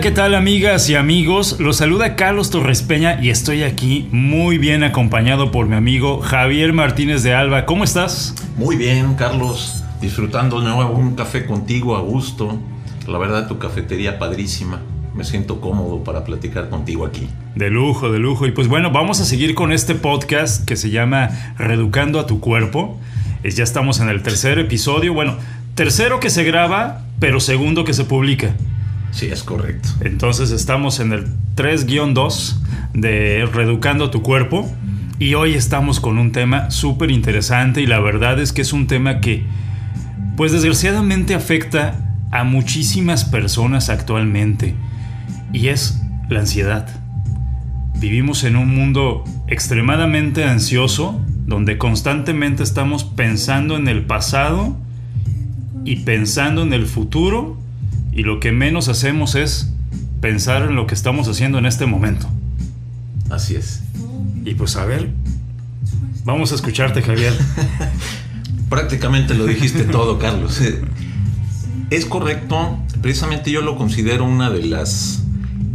Hola, ¿qué tal amigas y amigos? Los saluda Carlos Torres Peña y estoy aquí muy bien acompañado por mi amigo Javier Martínez de Alba. ¿Cómo estás? Muy bien, Carlos. Disfrutando de nuevo un café contigo a gusto. La verdad, tu cafetería padrísima. Me siento cómodo para platicar contigo aquí. De lujo, de lujo. Y pues bueno, vamos a seguir con este podcast que se llama Reeducando a tu cuerpo. Ya estamos en el tercer episodio. Bueno, tercero que se graba, pero segundo que se publica. Sí, es correcto. Entonces estamos en el 3-2 de Reeducando tu cuerpo y hoy estamos con un tema súper interesante y la verdad es que es un tema que pues desgraciadamente afecta a muchísimas personas actualmente y es la ansiedad. Vivimos en un mundo extremadamente ansioso donde constantemente estamos pensando en el pasado y pensando en el futuro y lo que menos hacemos es pensar en lo que estamos haciendo en este momento. Así es. Y pues a ver, vamos a escucharte Javier. Prácticamente lo dijiste todo, Carlos. Es correcto, precisamente yo lo considero una de las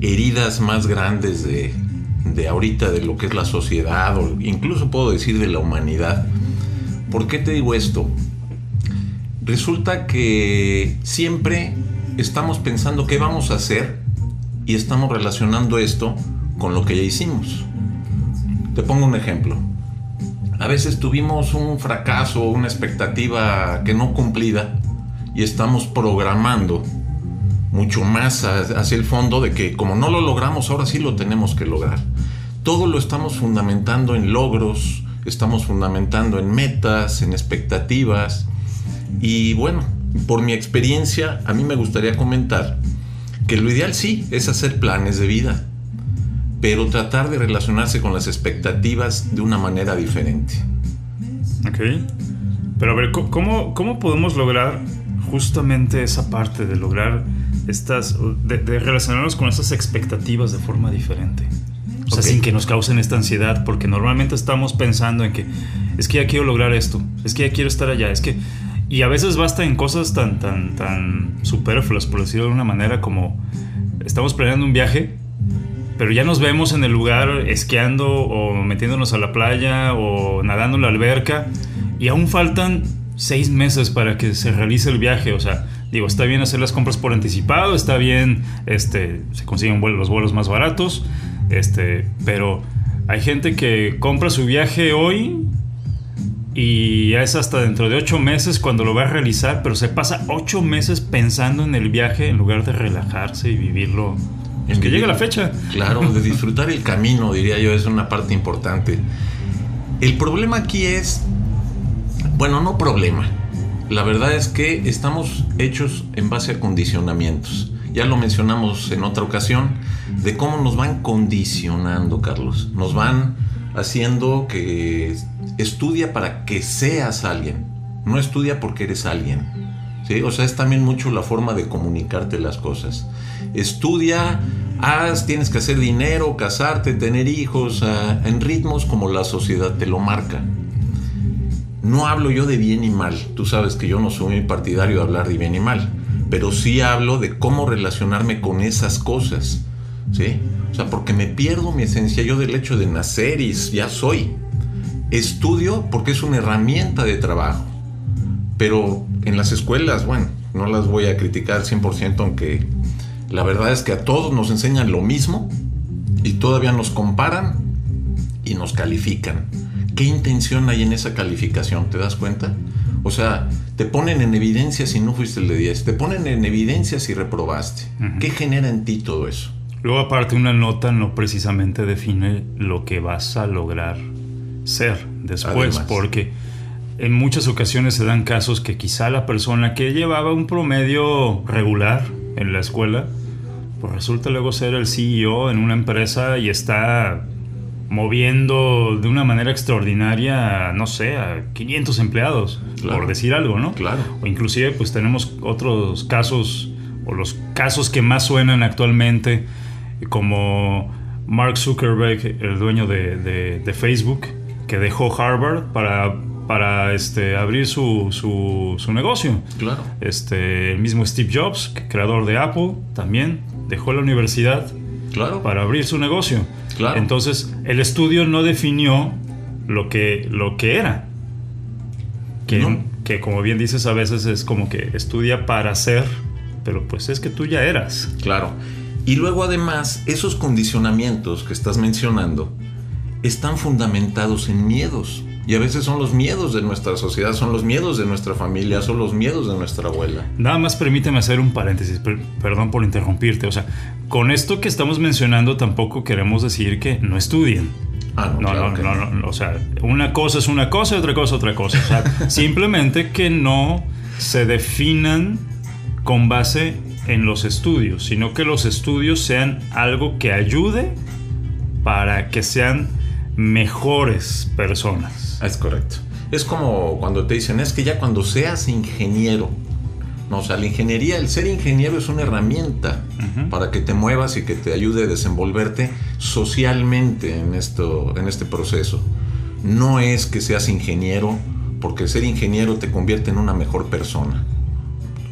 heridas más grandes de, de ahorita, de lo que es la sociedad, o incluso puedo decir de la humanidad. ¿Por qué te digo esto? Resulta que siempre estamos pensando qué vamos a hacer y estamos relacionando esto con lo que ya hicimos. Te pongo un ejemplo. A veces tuvimos un fracaso, una expectativa que no cumplida y estamos programando mucho más hacia el fondo de que como no lo logramos, ahora sí lo tenemos que lograr. Todo lo estamos fundamentando en logros, estamos fundamentando en metas, en expectativas y bueno, por mi experiencia, a mí me gustaría comentar que lo ideal sí es hacer planes de vida, pero tratar de relacionarse con las expectativas de una manera diferente. Ok. Pero a ver, ¿cómo, cómo podemos lograr justamente esa parte de lograr estas, de, relacionarnos con esas expectativas de forma diferente? O sea, sin que nos causen esta ansiedad, porque normalmente estamos pensando en que es que ya quiero lograr esto, es que ya quiero estar allá, es que y a veces basta en cosas tan, tan, tan superfluas, por decirlo de una manera, como estamos planeando un viaje, pero ya nos vemos en el lugar esquiando o metiéndonos a la playa o nadando en la alberca y aún faltan seis meses para que se realice el viaje. O sea, digo, está bien hacer las compras por anticipado, está bien, este, se consiguen los vuelos más baratos, este, pero hay gente que compra su viaje hoy y es hasta dentro de ocho meses cuando lo va a realizar, pero se pasa ocho meses pensando en el viaje en lugar de relajarse y vivirlo. Es que llegue la fecha. Claro, de disfrutar el camino, diría yo, es una parte importante. El problema aquí es, bueno, no problema. La verdad es que estamos hechos en base a condicionamientos. Ya lo mencionamos en otra ocasión, de cómo nos van condicionando, Carlos. Nos van haciendo que estudia para que seas alguien, no estudia porque eres alguien. ¿sí? O sea, es también mucho la forma de comunicarte las cosas. Estudia, haz, tienes que hacer dinero, casarte, tener hijos, ah, en ritmos como la sociedad te lo marca. No hablo yo de bien y mal, tú sabes que yo no soy partidario de hablar de bien y mal, pero sí hablo de cómo relacionarme con esas cosas. ¿Sí? O sea, porque me pierdo mi esencia yo del hecho de nacer y ya soy. Estudio porque es una herramienta de trabajo. Pero en las escuelas, bueno, no las voy a criticar 100%, aunque la verdad es que a todos nos enseñan lo mismo y todavía nos comparan y nos califican. ¿Qué intención hay en esa calificación? ¿Te das cuenta? O sea, te ponen en evidencia si no fuiste el de 10, te ponen en evidencia si reprobaste. ¿Qué genera en ti todo eso? Luego aparte una nota no precisamente define lo que vas a lograr ser después, porque en muchas ocasiones se dan casos que quizá la persona que llevaba un promedio regular en la escuela, pues resulta luego ser el CEO en una empresa y está moviendo de una manera extraordinaria, no sé, a 500 empleados, por decir algo, ¿no? Claro. O inclusive pues tenemos otros casos, o los casos que más suenan actualmente, como Mark Zuckerberg, el dueño de, Facebook, que dejó Harvard para, para este, abrir su, su, negocio. Claro. Este, el mismo Steve Jobs, creador de Apple, también dejó la universidad Claro. para abrir su negocio. Claro. Entonces, el estudio no definió lo que, lo que era. Que, No. que como bien dices, a veces es como que estudia para ser, pero pues es que tú ya eras. Claro. Y luego además, esos condicionamientos que estás mencionando están fundamentados en miedos. Y a veces son los miedos de nuestra sociedad, son los miedos de nuestra familia, son los miedos de nuestra abuela. Nada más permíteme hacer un paréntesis, per- perdón por interrumpirte. O sea, con esto que estamos mencionando tampoco queremos decir que no estudien. Ah, no, No, claro no, que no, no, O sea, una cosa es una cosa y otra cosa es otra cosa. O sea, simplemente que no se definan con base en los estudios, sino que los estudios sean algo que ayude para que sean mejores personas. Es correcto. Es como cuando te dicen, es que ya cuando seas ingeniero, no, o sea, la ingeniería, el ser ingeniero es una herramienta para que te muevas y que te ayude a desenvolverte socialmente en, esto, en este proceso. No es que seas ingeniero, porque ser ingeniero te convierte en una mejor persona.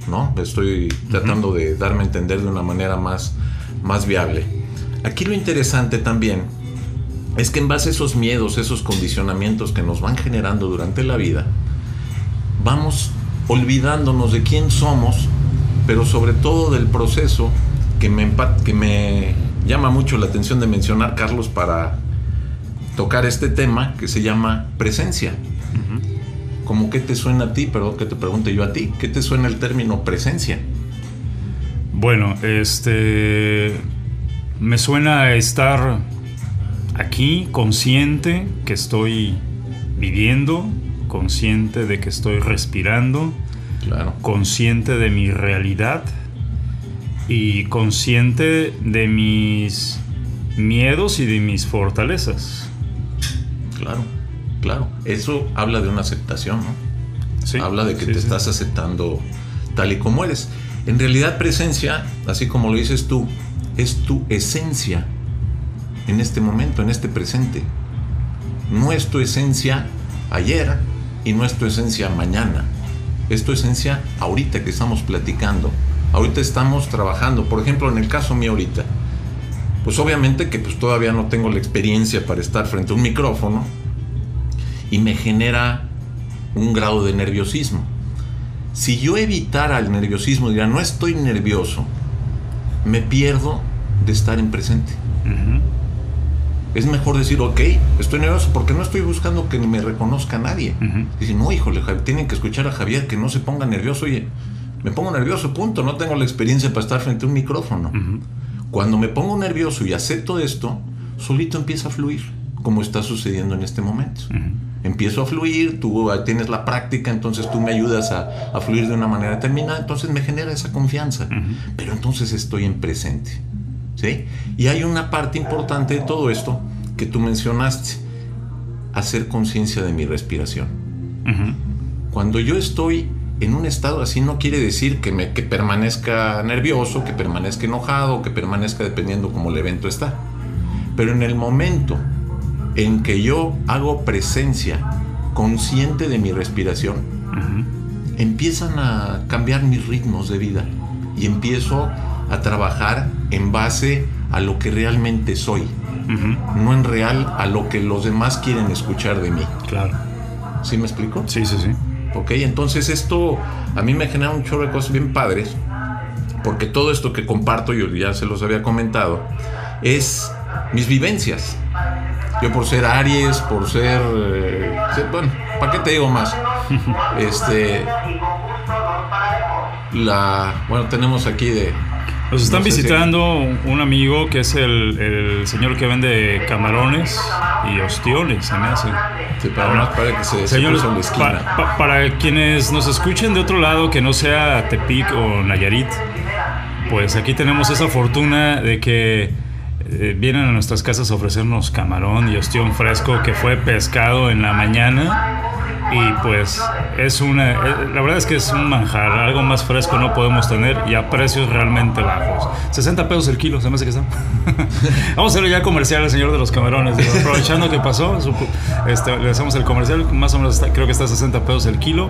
¿No? Estoy tratando de darme a entender de una manera más, más viable. Aquí lo interesante también es que en base a esos miedos, esos condicionamientos que nos van generando durante la vida, vamos olvidándonos de quién somos, pero sobre todo del proceso que me, que me llama mucho la atención de mencionar, Carlos, para tocar este tema que se llama presencia. ¿Cómo qué te suena a ti? Perdón que te pregunte yo a ti. ¿Qué te suena el término presencia? Bueno, este. Me suena a estar aquí, consciente que estoy viviendo, consciente de que estoy respirando, Claro. consciente de mi realidad y consciente de mis miedos y de mis fortalezas. Claro, claro. Eso habla de una aceptación, ¿no? Sí, habla de que sí, te sí. estás aceptando tal y como eres. En realidad, presencia, así como lo dices tú, es tu esencia en este momento, en este presente. No es tu esencia ayer y no es tu esencia mañana. Es tu esencia ahorita que estamos platicando. Ahorita estamos trabajando. Por ejemplo, en el caso mío ahorita. Pues obviamente que pues todavía no tengo la experiencia para estar frente a un micrófono y me genera un grado de nerviosismo. Si yo evitara el nerviosismo, diría, no estoy nervioso, me pierdo de estar en presente. Es mejor decir, ok, estoy nervioso porque no estoy buscando que me reconozca nadie. Ujú. Dicen, no, híjole, tienen que escuchar a Javier que no se ponga nervioso. Oye, me pongo nervioso, punto. No tengo la experiencia para estar frente a un micrófono. Cuando me pongo nervioso y acepto esto, solito empieza a fluir, como está sucediendo en este momento. Empiezo a fluir, tú ah, tienes la práctica, entonces tú me ayudas a, a fluir de una manera determinada, entonces me genera esa confianza. Pero entonces estoy en presente. ¿sí? Y hay una parte importante de todo esto que tú mencionaste, hacer conciencia de mi respiración. Cuando yo estoy en un estado así no quiere decir que, me, que permanezca nervioso, que permanezca enojado, que permanezca dependiendo como el evento está. Pero en el momento en que yo hago presencia consciente de mi respiración, empiezan a cambiar mis ritmos de vida y empiezo a trabajar en base a lo que realmente soy, no en real a lo que los demás quieren escuchar de mí. Claro. ¿Sí me explico? Sí, sí, sí. Ok, entonces esto a mí me genera un chorro de cosas bien padres, porque todo esto que comparto, yo ya se los había comentado, es mis vivencias. Yo por ser Aries, por ser, eh, bueno, ¿para qué te digo más? Este, la, bueno, tenemos aquí de, Nos están No sé si- visitando un amigo que es el, el señor que vende camarones y ostiones, se me hace. sí, para más para que se, se Señores, en la esquina. pa- pa- para quienes nos escuchen de otro lado, que no sea Tepic o Nayarit, pues aquí tenemos esa fortuna de que eh, vienen a nuestras casas a ofrecernos camarón y ostión fresco que fue pescado en la mañana. Y pues es una, eh, la verdad es que es un manjar, algo más fresco no podemos tener y a precios realmente bajos. 60 pesos el kilo, se me hace que está. Vamos a hacerle ya comercial al señor de los camarones. digo, aprovechando que pasó, este, le hacemos el comercial, más o menos está- creo que está a 60 pesos el kilo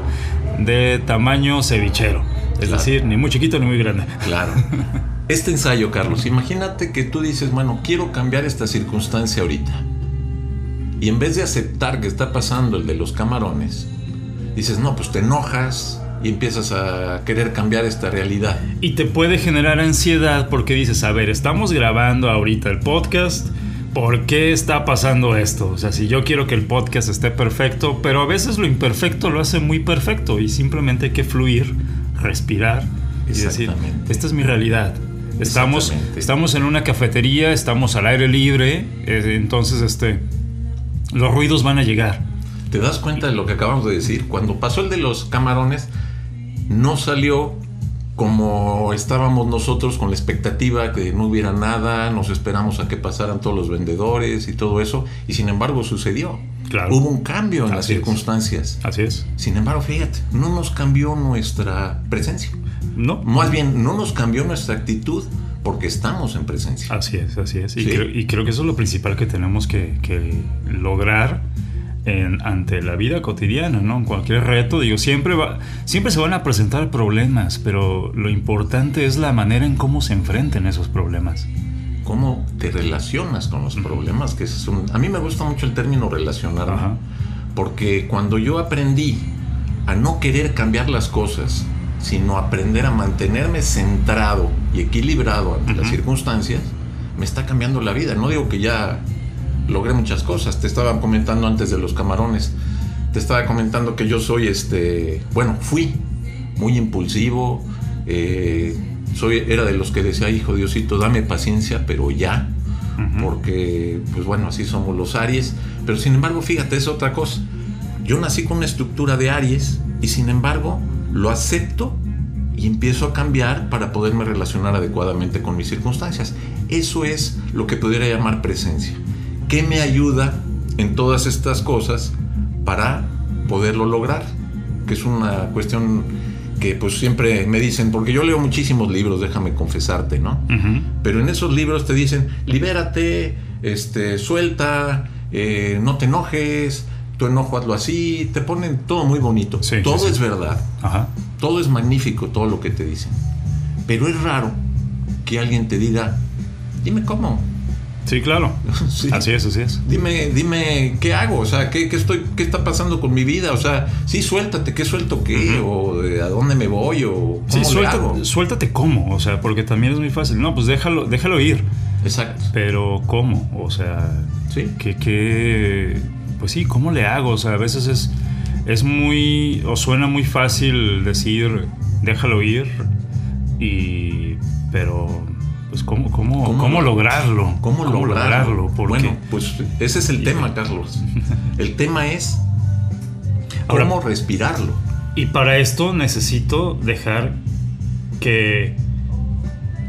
de tamaño cevichero. Es Claro. decir, ni muy chiquito ni muy grande. Claro. este ensayo, Carlos, imagínate que tú dices, bueno, quiero cambiar esta circunstancia ahorita. Y en vez de aceptar que está pasando el de los camarones, dices, no, pues te enojas y empiezas a querer cambiar esta realidad. Y te puede generar ansiedad porque dices, a ver, estamos grabando ahorita el podcast. ¿Por qué está pasando esto? O sea, si yo quiero que el podcast esté perfecto, pero a veces lo imperfecto lo hace muy perfecto y simplemente hay que fluir, respirar y decir, esta es mi realidad. Estamos, estamos en una cafetería, estamos al aire libre, eh, entonces este, los ruidos van a llegar. ¿Te das cuenta de lo que acabamos de decir? Cuando pasó el de los camarones, no salió como estábamos nosotros con la expectativa que no hubiera nada, nos esperamos a que pasaran todos los vendedores y todo eso, y sin embargo sucedió. Claro. Hubo un cambio en las circunstancias. Así es. Sin embargo, fíjate, no nos cambió nuestra presencia. No. Más bien, no nos cambió nuestra actitud porque estamos en presencia. Así es, así es. Y, creo, que eso es lo principal que tenemos que, lograr en, ante la vida cotidiana, ¿no? En cualquier reto, digo, siempre, va, siempre se van a presentar problemas, pero lo importante es la manera en cómo se enfrenten esos problemas. Cómo te relacionas con los problemas, que es un, a mí me gusta mucho el término relacionar, porque cuando yo aprendí a no querer cambiar las cosas, sino aprender a mantenerme centrado y equilibrado ante las circunstancias, me está cambiando la vida. No digo que ya logré muchas cosas. Te estaba comentando antes de los camarones. Te estaba comentando que yo soy, este, bueno, fui muy impulsivo. Eh, soy, era de los que decía, hijo Diosito, dame paciencia, pero ya. Porque, pues bueno, así somos los Aries. Pero sin embargo, fíjate, es otra cosa. Yo nací con una estructura de Aries y sin embargo lo acepto y empiezo a cambiar para poderme relacionar adecuadamente con mis circunstancias. Eso es lo que pudiera llamar presencia. ¿Qué me ayuda en todas estas cosas para poderlo lograr? Que es una cuestión que pues siempre me dicen, porque yo leo muchísimos libros, déjame confesarte, ¿no? Pero en esos libros te dicen, libérate, este, suelta, eh, no te enojes, tu enojo hazlo así, te ponen todo muy bonito. todo es verdad. Todo es magnífico, todo lo que te dicen. Pero es raro que alguien te diga, dime cómo. Sí, claro. Así es, así es. Dime, dime, ¿qué hago? O sea, ¿qué, estoy, ¿qué está pasando con mi vida? O sea, sí, suéltate, ¿qué suelto qué? ¿O a dónde me voy? ¿O cómo sí, suéltate, suéltate cómo. O sea, porque también es muy fácil. No, pues déjalo, déjalo ir. Exacto. Pero ¿cómo? O sea, ¿Sí? ¿qué, qué pues sí, ¿cómo le hago? O sea, a veces es, es muy, o suena muy fácil decir, déjalo ir, y, pero, pues, ¿cómo, cómo, ¿Cómo, lograrlo? ¿Cómo, lograrlo? bueno, pues ese es el tema, Carlos. El tema es cómo respirarlo. Y para esto necesito dejar que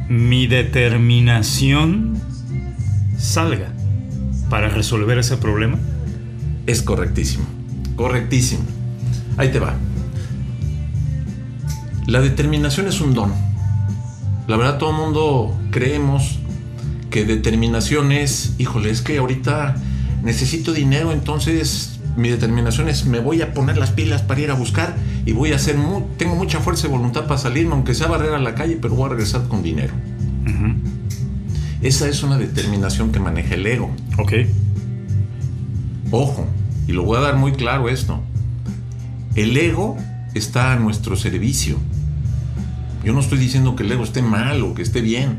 mi determinación salga para resolver ese problema. Es correctísimo. Correctísimo. Ahí te va. La determinación es un don. La verdad, todo el mundo creemos que determinación es, híjole, es que ahorita necesito dinero, entonces mi determinación es me voy a poner las pilas para ir a buscar y voy a hacer, tengo mucha fuerza y voluntad para salirme, aunque sea barrer a la calle, pero voy a regresar con dinero. Esa es una determinación que maneja el ego. Ok. Ojo, y lo voy a dar muy claro esto. El ego está a nuestro servicio. Yo no estoy diciendo que el ego esté mal o que esté bien.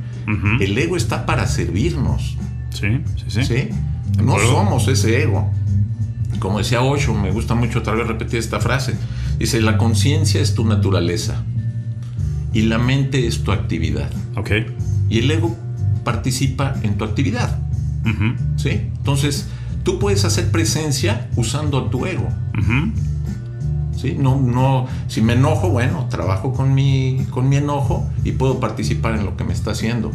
El ego está para servirnos. Sí, sí, sí. No somos ese ego. Como decía Osho, me gusta mucho otra vez repetir esta frase. Dice, la conciencia es tu naturaleza y la mente es tu actividad. Ok. Y el ego participa en tu actividad. ¿Sí? Entonces, tú puedes hacer presencia usando tu ego. ¿Sí? No, no, si me enojo, bueno, trabajo con mi, con mi enojo y puedo participar en lo que me está haciendo.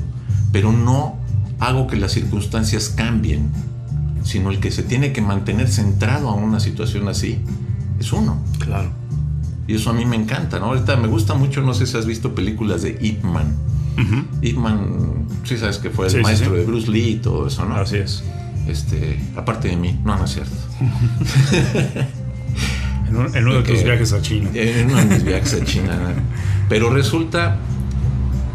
Pero no hago que las circunstancias cambien, sino el que se tiene que mantener centrado a una situación así es uno. Claro. Y eso a mí me encanta, ¿no? Ahorita me gusta mucho, no sé si has visto películas de Ip Man. Ip Man, sí sabes que fue el maestro de Bruce Lee y todo eso, ¿no? Así es. Este, aparte de mí, no, no es cierto. en, uno, de tus viajes a China. En uno de mis viajes a China. Pero resulta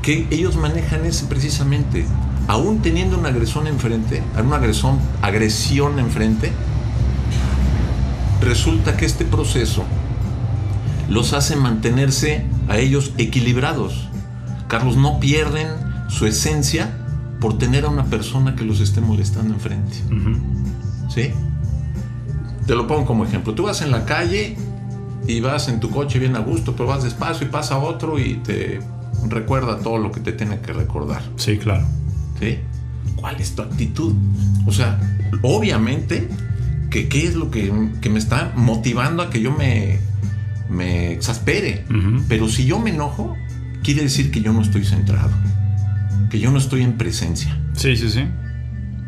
que ellos manejan es precisamente, aún teniendo una agresión enfrente, una agresión, agresión enfrente, resulta que este proceso los hace mantenerse a ellos equilibrados. Carlos, no pierden su esencia por tener a una persona que los esté molestando enfrente. ¿Sí? Te lo pongo como ejemplo. Tú vas en la calle y vas en tu coche bien a gusto, pero vas despacio y pasa otro y te recuerda todo lo que te tiene que recordar. Sí, claro. ¿Sí? ¿Cuál es tu actitud? O sea, obviamente, que qué es lo que, me está motivando a que yo me, me exaspere. Pero si yo me enojo, quiere decir que yo no estoy centrado. Que yo no estoy en presencia. Sí, sí, sí.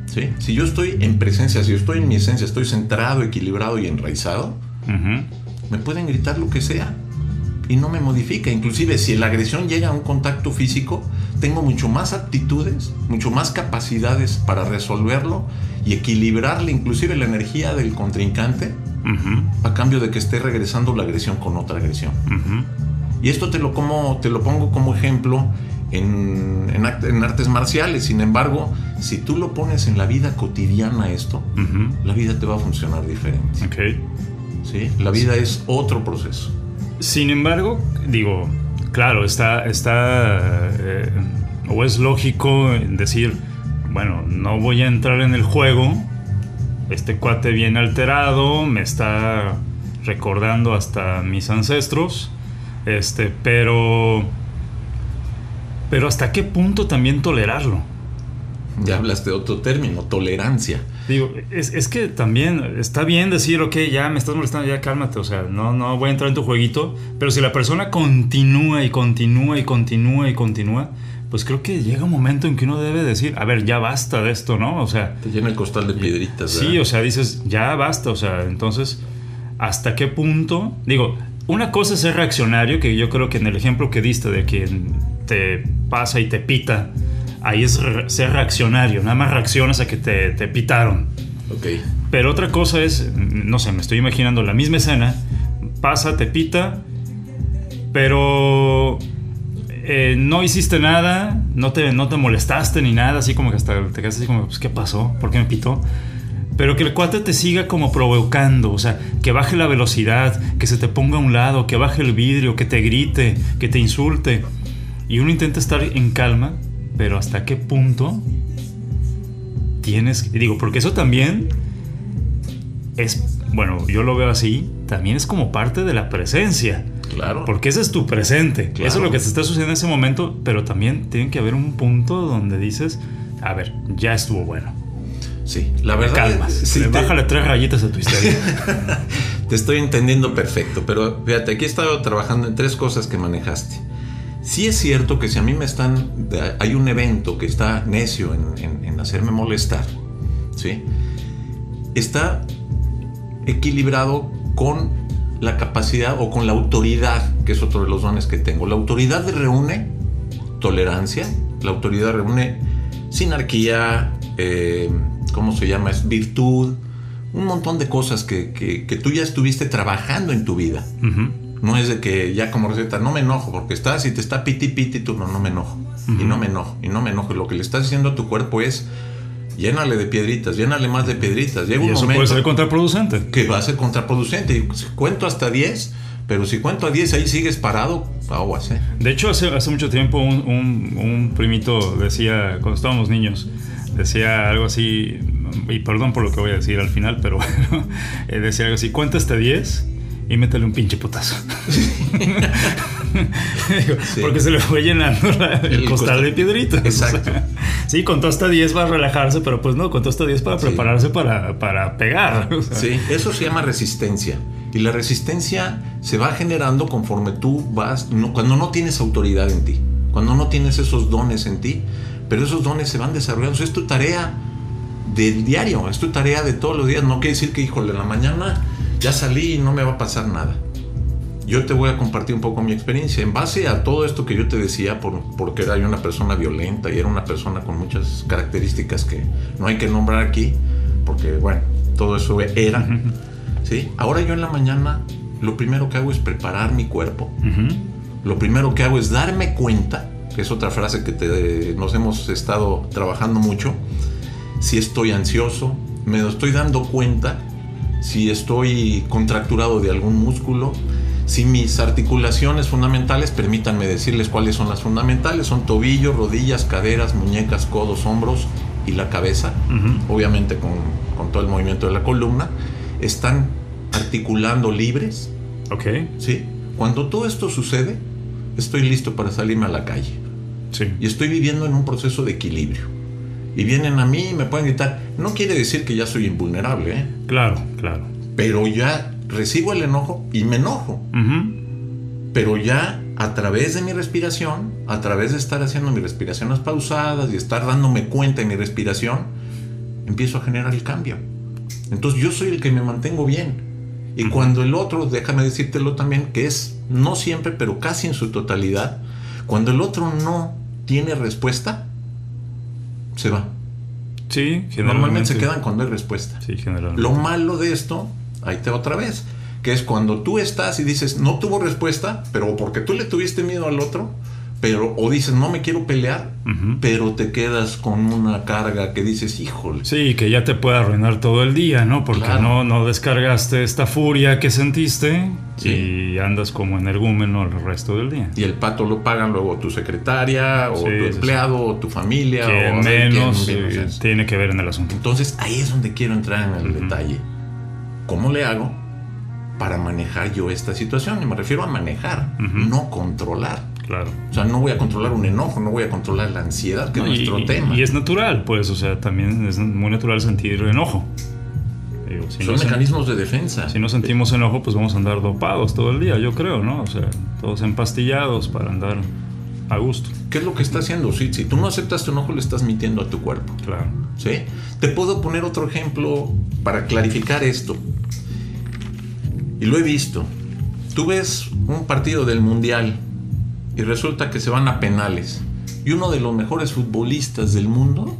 ¿Sí? Si yo estoy en presencia, si yo estoy en mi esencia, estoy centrado, equilibrado y enraizado, me pueden gritar lo que sea y no me modifica. Inclusive si la agresión llega a un contacto físico, tengo mucho más aptitudes, mucho más capacidades para resolverlo y equilibrarle inclusive la energía del contrincante a cambio de que esté regresando la agresión con otra agresión. Y esto te lo, como, te lo pongo como ejemplo en, en, artes marciales. Sin embargo, si tú lo pones en la vida cotidiana esto, la vida te va a funcionar diferente. Okay. ¿Sí? La vida es otro proceso. Sin embargo, digo, claro, está, está eh, o es lógico decir, bueno, no voy a entrar en el juego, este cuate viene alterado, me está recordando hasta mis ancestros, este, pero, pero hasta qué punto también tolerarlo. Ya hablaste de otro término, tolerancia. Digo, es, que también está bien decir, ok, ya me estás molestando, ya cálmate, o sea, no, no voy a entrar en tu jueguito, pero si la persona continúa y continúa y continúa y continúa, pues creo que llega un momento en que uno debe decir, a ver, ya basta de esto, ¿no? O sea... Te llena el costal de piedritas. Sí, o sea, dices, ya basta, o sea, entonces, ¿hasta qué punto? Digo, una cosa es ser reaccionario, que yo creo que en el ejemplo que diste de quien te pasa y te pita, ahí es ser reaccionario, nada más reaccionas a que te, te pitaron. Ok. Pero otra cosa es, no sé, me estoy imaginando la misma escena, pasa, te pita, pero eh, no hiciste nada, no te, no te molestaste ni nada, así como que hasta te quedas así como, pues, ¿qué pasó? ¿Por qué me pitó? Pero que el cuate te siga como provocando, o sea, que baje la velocidad, que se te ponga a un lado, que baje el vidrio, que te grite, que te insulte. Y uno intenta estar en calma pero hasta qué punto tienes, digo, porque eso también es, bueno, yo lo veo así, también es como parte de la presencia. Claro. Porque ese es tu presente. Eso es lo que te está sucediendo en ese momento, pero también tiene que haber un punto donde dices, a ver, ya estuvo bueno. Sí, la verdad. Calmas. Sí, Bájale tres rayitas a tu historia. te estoy entendiendo perfecto, pero fíjate, aquí he estado trabajando en tres cosas que manejaste. Sí es cierto que si a mí me están, hay un evento que está necio en, hacerme molestar, ¿sí? Está equilibrado con la capacidad o con la autoridad, que es otro de los dones que tengo. La autoridad reúne tolerancia, la autoridad reúne sinarquía, eh, ¿cómo se llama? Es virtud, un montón de cosas que, tú ya estuviste trabajando en tu vida. No es de que ya como receta, no me enojo, porque estás y te está piti piti, tú no, no me enojo. Y no me enojo, y no me enojo. Lo que le estás diciendo a tu cuerpo es, llénale de piedritas, llénale más de piedritas. Llega y eso puede ser contraproducente. Que va a ser contraproducente. Y cuento hasta 10, pero si cuento a 10 ahí sigues parado, aguas, ¿eh? De hecho, hace, hace mucho tiempo un, un, primito decía, cuando estábamos niños, decía algo así, y perdón por lo que voy a decir al final, pero eh, decía algo así, cuenta hasta 10 y métele un pinche putazo. Porque se le fue llenando el, costal de piedritas. Exacto. sí, contó hasta 10 para relajarse, pero pues no, contó hasta 10 para prepararse para, para, pegar. Sí, eso se llama resistencia. Y la resistencia se va generando conforme tú vas, cuando no tienes autoridad en ti, cuando no tienes esos dones en ti, pero esos dones se van desarrollando. es tu tarea del diario, es tu tarea de todos los días. No quiere decir que, híjole, en la mañana ya salí y no me va a pasar nada. Yo te voy a compartir un poco mi experiencia. En base a todo esto que yo te decía, por, porque era yo una persona violenta y era una persona con muchas características que no hay que nombrar aquí, porque bueno, todo eso era. ¿sí? Ahora yo en la mañana lo primero que hago es preparar mi cuerpo. Lo primero que hago es darme cuenta que es otra frase que te- nos hemos estado trabajando mucho, si estoy ansioso, me estoy dando cuenta si estoy contracturado de algún músculo, si mis articulaciones fundamentales, permítanme decirles cuáles son las fundamentales, son tobillos, rodillas, caderas, muñecas, codos, hombros y la cabeza, obviamente con, con todo el movimiento de la columna, están articulando libres, Ok. ¿sí? Cuando todo esto sucede, estoy listo para salirme a la calle Sí. y estoy viviendo en un proceso de equilibrio. Y vienen a mí y me pueden gritar, no quiere decir que ya soy invulnerable, ¿eh? Claro, claro. pero ya recibo el enojo y me enojo. Ujú. Pero ya a través de mi respiración, a través de estar haciendo mis respiraciones pausadas y estar dándome cuenta de mi respiración, empiezo a generar el cambio. Entonces yo soy el que me mantengo bien. Y cuando el otro, déjame decírtelo también, que es no siempre, pero casi en su totalidad, cuando el otro no tiene respuesta, se va. Sí, Normalmente generalmente. se quedan cuando hay respuesta. Sí, generalmente. Lo malo de esto, ahí te va otra vez, que es cuando tú estás y dices, no tuvo respuesta, pero porque tú le tuviste miedo al otro, pero o dices, no me quiero pelear, pero te quedas con una carga que dices, híjole. Sí, que ya te puede arruinar todo el día, ¿no? Porque Claro. no, no descargaste esta furia que sentiste Sí. y andas como energúmeno el resto del día. Y el pato lo pagan luego tu secretaria, o Sí, tu sí. empleado, o tu familia, Que o menos quién menos eh, tiene que ver en el asunto. Entonces ahí es donde quiero entrar en el detalle. ¿Cómo le hago para manejar yo esta situación? Y me refiero a manejar, no controlar. Claro. O sea, no voy a controlar un enojo, no voy a controlar la ansiedad, que No, es nuestro y- tema. y es natural, pues, o sea, también es muy natural sentir enojo. Digo, si, Son no mecanismos de defensa. si no sentimos enojo, pues vamos a andar dopados todo el día, yo creo, ¿no? O sea, todos empastillados para andar a gusto. ¿Qué es lo que está haciendo? Si, si tú no aceptas tu enojo, le estás mintiendo a tu cuerpo. Claro. ¿sí? Te puedo poner otro ejemplo para clarificar esto. Y lo he visto. Tú ves un partido del Mundial y resulta que se van a penales. Y uno de los mejores futbolistas del mundo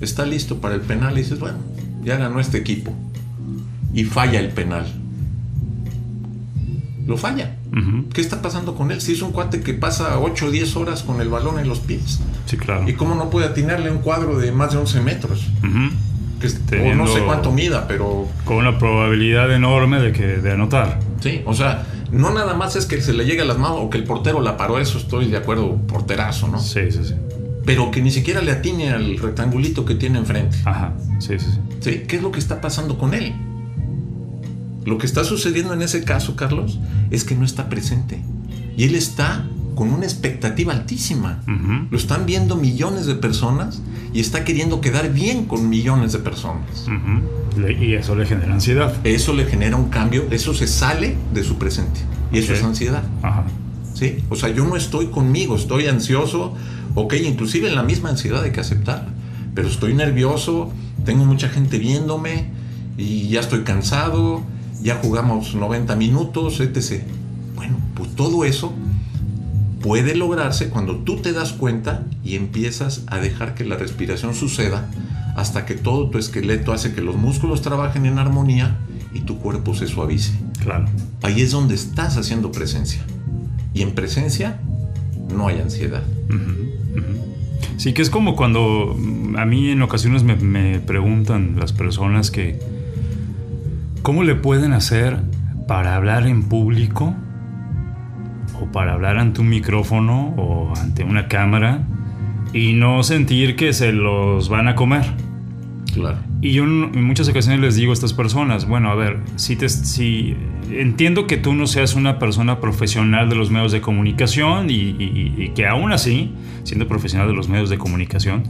está listo para el penal y dices, bueno, ya ganó este equipo. Y falla el penal. Lo falla. ¿Qué está pasando con él? Si es un cuate que pasa 8 o 10 horas con el balón en los pies. Sí, claro. ¿Y cómo no puede atinarle un cuadro de más de 11 metros? Ujú. Que es- Teniendo- O no sé cuánto mida, pero Con una probabilidad enorme de, que, de anotar. sí, o sea, no nada más es que se le llegue a las manos o que el portero la paró, eso estoy de acuerdo, porterazo, ¿no? Sí, sí, sí. Pero que ni siquiera le atine al rectangulito que tiene enfrente. Ajá. Sí, sí, sí. ¿Sí? ¿Qué es lo que está pasando con él? Lo que está sucediendo en ese caso, Carlos, es que no está presente. Y él está con una expectativa altísima. Ujú. Lo están viendo millones de personas y está queriendo quedar bien con millones de personas. Ujú. Le- Y eso le genera ansiedad. Eso le genera un cambio, eso se sale de su presente. Y eso Ok. es ansiedad. Ajá. ¿sí? O sea, yo no estoy conmigo, estoy ansioso, ok, inclusive en la misma ansiedad hay que aceptarla, pero estoy nervioso, tengo mucha gente viéndome y ya estoy cansado, ya jugamos 90 minutos, etc. Bueno, pues todo eso puede lograrse cuando tú te das cuenta y empiezas a dejar que la respiración suceda hasta que todo tu esqueleto hace que los músculos trabajen en armonía y tu cuerpo se suavice. Claro. Ahí es donde estás haciendo presencia. Y en presencia no hay ansiedad. Sí, que es como cuando mm, a mí en ocasiones me, me preguntan las personas que ¿cómo le pueden hacer para hablar en público o para hablar ante un micrófono o ante una cámara y no sentir que se los van a comer? Claro. Y yo en muchas ocasiones les digo a estas personas, bueno, a ver, si, te, si entiendo que tú no seas una persona profesional de los medios de comunicación y, y- y que aún así, siendo profesional de los medios de comunicación,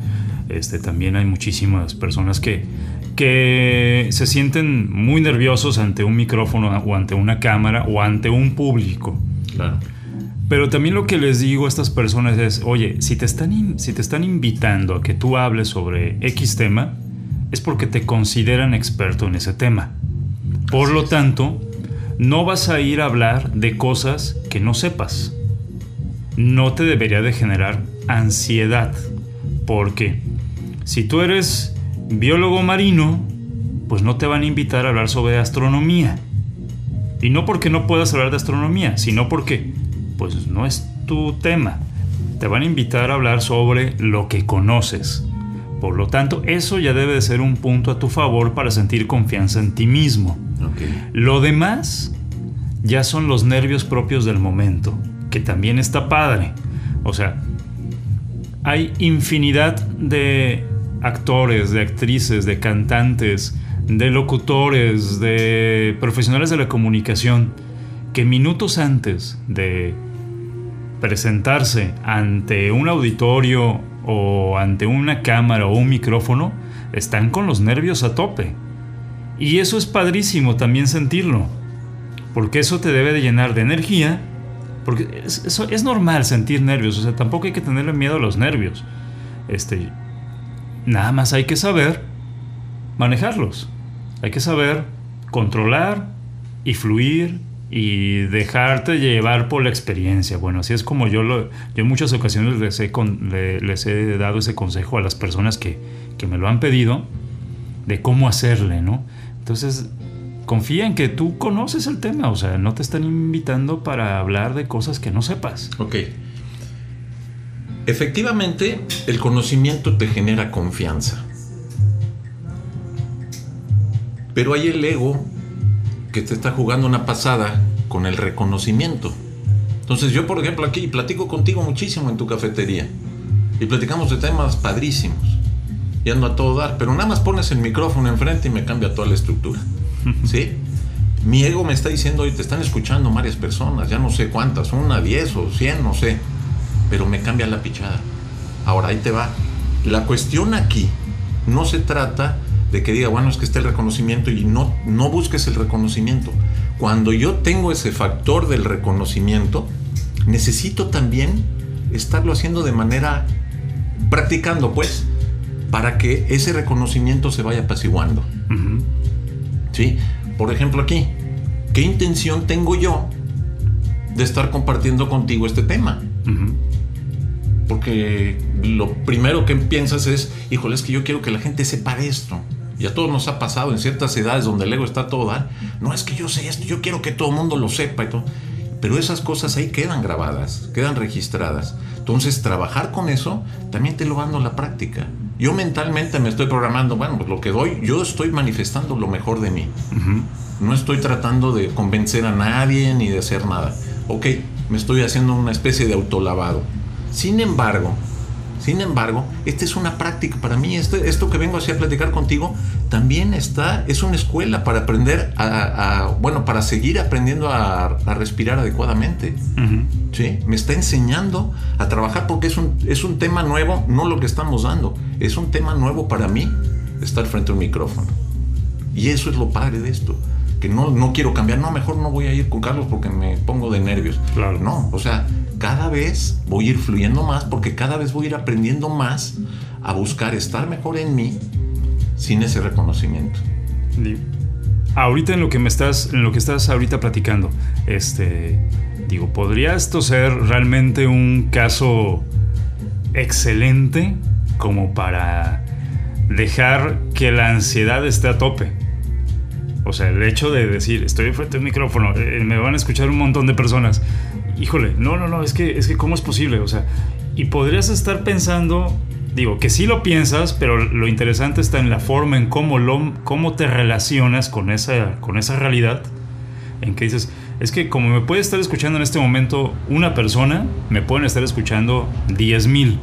este, también hay muchísimas personas que, que se sienten muy nerviosos ante un micrófono o ante una cámara o ante un público. Claro. Pero también lo que les digo a estas personas es, oye, si te están, in- si te están invitando a que tú hables sobre X tema, es porque te consideran experto en ese tema. Por lo tanto, no vas a ir a hablar de cosas que no sepas. No te debería de generar ansiedad. Porque si tú eres biólogo marino, pues no te van a invitar a hablar sobre astronomía. Y no porque no puedas hablar de astronomía, sino porque pues no es tu tema. te van a invitar a hablar sobre lo que conoces. Por lo tanto, eso ya debe de ser un punto a tu favor para sentir confianza en ti mismo. Lo demás ya son los nervios propios del momento, que también está padre. O sea, hay infinidad de actores, de actrices, de cantantes, de locutores, de profesionales de la comunicación, que minutos antes de presentarse ante un auditorio o ante una cámara o un micrófono, están con los nervios a tope. Y eso es padrísimo también sentirlo, porque eso te debe de llenar de energía, porque es, es normal sentir nervios, o sea, tampoco hay que tenerle miedo a los nervios. Este, nada más hay que saber manejarlos. Hay que saber controlar y fluir y dejarte llevar por la experiencia. Bueno, así es como yo, lo, yo en muchas ocasiones les he, he dado ese consejo a las personas que, que, me lo han pedido de cómo hacerle, ¿no? Entonces, confía en que tú conoces el tema, o sea, no te están invitando para hablar de cosas que no sepas. Ok. Efectivamente, el conocimiento te genera confianza. Pero hay el ego que te está jugando una pasada con el reconocimiento. Entonces yo, por ejemplo, aquí platico contigo muchísimo en tu cafetería y platicamos de temas padrísimos y ando a todo dar, pero nada más pones el micrófono enfrente y me cambia toda la estructura. ¿Sí? Mi ego me está diciendo, hoy te están escuchando varias personas, ya no sé cuántas, una, diez o cien, no sé, pero me cambia la pichada. Ahora ahí te va. La cuestión aquí no se trata de que diga, bueno, es que está el reconocimiento y no, no busques el reconocimiento. Cuando yo tengo ese factor del reconocimiento, necesito también estarlo haciendo de manera, practicando pues, para que ese reconocimiento se vaya apaciguando. ¿Sí? Por ejemplo aquí, ¿qué intención tengo yo de estar compartiendo contigo este tema? Porque lo primero que piensas es, híjole, es que yo quiero que la gente sepa de esto y a todos nos ha pasado en ciertas edades donde el ego está todo dar, no es que yo sé esto, yo quiero que todo el mundo lo sepa y todo. Pero esas cosas ahí quedan grabadas, quedan registradas. Entonces, trabajar con eso también te lo dando la práctica. Yo mentalmente me estoy programando, bueno, pues lo que doy, yo estoy manifestando lo mejor de mí. No estoy tratando de convencer a nadie ni de hacer nada. Ok, me estoy haciendo una especie de autolavado. Sin embargo, sin embargo, esta es una práctica para mí. Este, esto que vengo así a platicar contigo también está, es una escuela para aprender a, bueno, para seguir aprendiendo a, respirar adecuadamente. ¿Sí? Me está enseñando a trabajar porque es un, es un tema nuevo, no lo que estamos dando, es un tema nuevo para mí estar frente a un micrófono. Y eso es lo padre de esto que no, no quiero cambiar, no, mejor no voy a ir con Carlos porque me pongo de nervios. Claro. No, o sea, cada vez voy a ir fluyendo más porque cada vez voy a ir aprendiendo más a buscar estar mejor en mí sin ese reconocimiento. Ahorita en lo que me estás, en lo que estás ahorita platicando, este, digo, ¿podría esto ser realmente un caso excelente como para dejar que la ansiedad esté a tope? O sea, el hecho de decir, estoy frente a un micrófono, eh, me van a escuchar un montón de personas. Híjole, no, no, no, es que, es que, ¿cómo es posible? O sea, y podrías estar pensando, digo, que sí lo piensas, pero lo interesante está en la forma, en cómo, lo, cómo te relacionas con esa, con esa realidad, en que dices, es que como me puede estar escuchando en este momento una persona, me pueden estar escuchando 10 mil.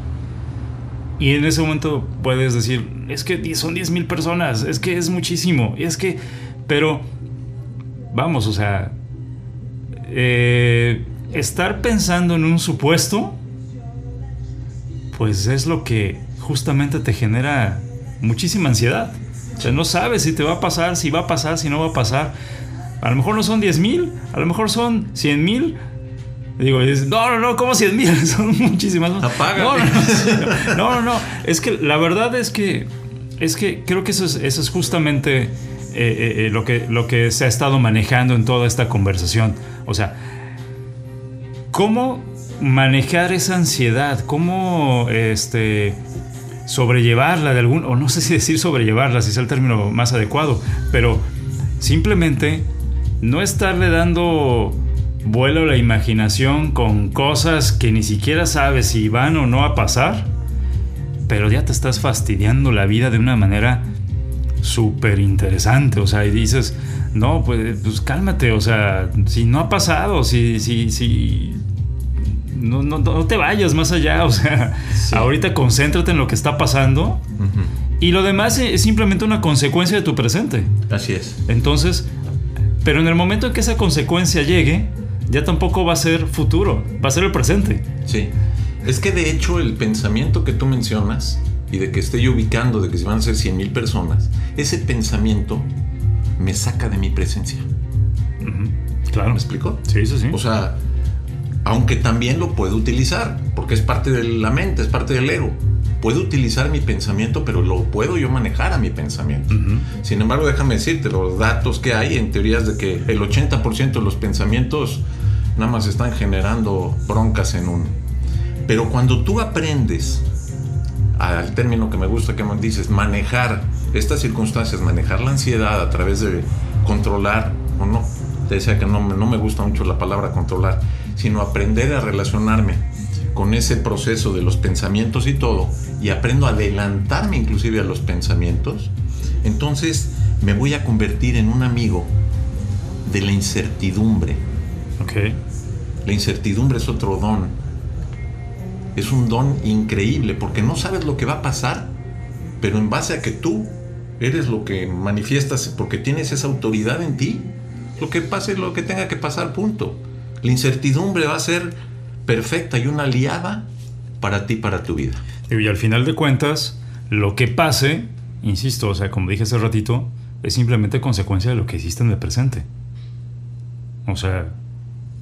Y en ese momento puedes decir, es que son 10 mil personas, es que es muchísimo, es que pero, vamos, o sea, eh, estar pensando en un supuesto, pues es lo que justamente te genera muchísima ansiedad. O sea, no sabes si te va a pasar, si va a pasar, si no va a pasar. A lo mejor no son 10 mil, a lo mejor son 100 mil. Digo, no, no, no, ¿cómo 100 mil? Son muchísimas más. Apaga. No, no, no, no, Es que la verdad es que, es que creo que eso es, eso es justamente eh, eh, eh, lo, que, lo que se ha estado manejando en toda esta conversación. O sea, ¿cómo manejar esa ansiedad? ¿Cómo este, sobrellevarla de algún, o no sé si decir sobrellevarla, si es el término más adecuado, pero simplemente no estarle dando vuela la imaginación con cosas que ni siquiera sabes si van o no a pasar, pero ya te estás fastidiando la vida de una manera súper interesante, o sea, y dices, no, pues, pues, cálmate, o sea, si no ha pasado, si, si, si, no, no, no te vayas más allá, o sea, ahorita concéntrate en lo que está pasando y lo demás es simplemente una consecuencia de tu presente. Así es. Entonces, pero en el momento en que esa consecuencia llegue, ya tampoco va a ser futuro, va a ser el presente. Sí. Es que de hecho el pensamiento que tú mencionas y de que estoy ubicando de que se van a ser 100 mil personas, ese pensamiento me saca de mi presencia. Claro. ¿Me explico? Sí, sí, sí. O sea, aunque también lo puedo utilizar, porque es parte de la mente, es parte del ego. Puedo utilizar mi pensamiento, pero lo puedo yo manejar a mi pensamiento. Sin embargo, déjame decirte, los datos que hay en teorías de que el 80% de los pensamientos nada más están generando broncas en uno. Pero cuando tú aprendes al término que me gusta que me dices, manejar estas circunstancias, manejar la ansiedad a través de controlar, o no, te decía que no, no me gusta mucho la palabra controlar, sino aprender a relacionarme con ese proceso de los pensamientos y todo, y aprendo a adelantarme inclusive a los pensamientos, entonces me voy a convertir en un amigo de la incertidumbre. Ok. La incertidumbre es otro don. Es un don increíble porque no sabes lo que va a pasar, pero en base a que tú eres lo que manifiestas porque tienes esa autoridad en ti, lo que pase, lo que tenga que pasar, punto. La incertidumbre va a ser perfecta y una aliada para ti, para tu vida. Y al final de cuentas, lo que pase, insisto, o sea, como dije hace ratito, es simplemente consecuencia de lo que hiciste en el presente. O sea...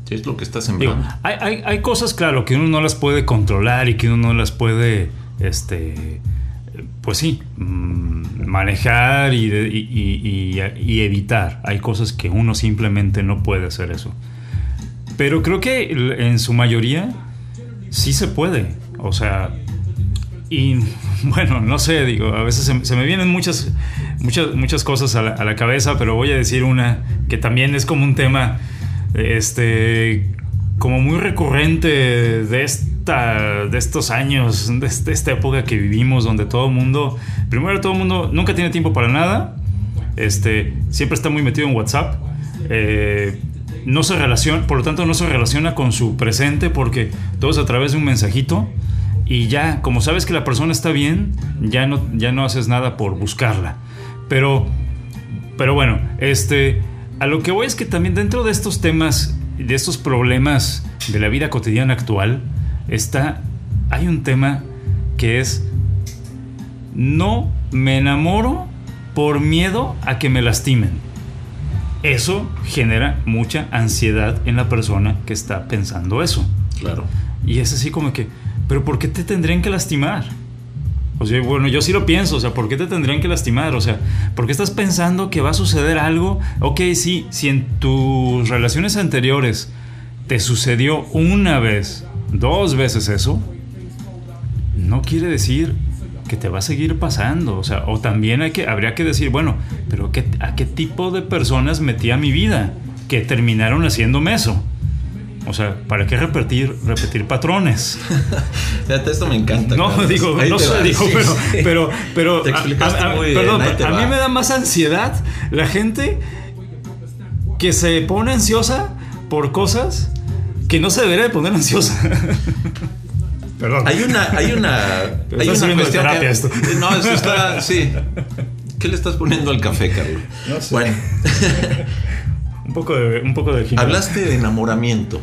Es lo que estás sembrando. hay, hay, hay, cosas, claro, que uno no las puede controlar y que uno no las puede, este, pues sí, mm, manejar y, y, y, evitar. Hay cosas que uno simplemente no puede hacer eso. Pero creo que en su mayoría sí se puede. O sea, y bueno, no sé, digo, a veces se, me vienen muchas, muchas, muchas cosas a la, cabeza, pero voy a decir una que también es como un tema, este, como muy recurrente de, esta, de estos años, de, esta época que vivimos, donde todo el mundo, primero todo el mundo nunca tiene tiempo para nada, este, siempre está muy metido en WhatsApp. Eh, no se relaciona, por lo tanto no se relaciona con su presente porque todo es a través de un mensajito y ya, como sabes que la persona está bien, ya no, ya no haces nada por buscarla. Pero, pero bueno, este, a lo que voy es que también dentro de estos temas, de estos problemas de la vida cotidiana actual, está, hay un tema que es, no me enamoro por miedo a que me lastimen eso genera mucha ansiedad en la persona que está pensando eso. Claro. Y es así como que, pero ¿por qué te tendrían que lastimar? O sea, bueno, yo sí lo pienso, o sea, ¿por qué te tendrían que lastimar? O sea, ¿por qué estás pensando que va a suceder algo? Ok, sí, si en tus relaciones anteriores te sucedió una vez, dos veces eso, no quiere decir que te va a seguir pasando. O sea, o también hay que, habría que decir, bueno, pero qué, ¿a qué tipo de personas metí a mi vida que terminaron haciéndome eso? O sea, ¿para qué repetir, repetir patrones? Esto me encanta. No, digo, no sé, digo, pero, pero, Te explicaste a, muy perdón, a mí me da más ansiedad la gente que se pone ansiosa por cosas que no se debería de poner ansiosa. Perdón. Hay una, hay una, hay una cuestión esto. No, eso está, sí. ¿Qué le estás poniendo al café, Carlos? No sé. Bueno. un poco de, un poco de Hablaste de enamoramiento.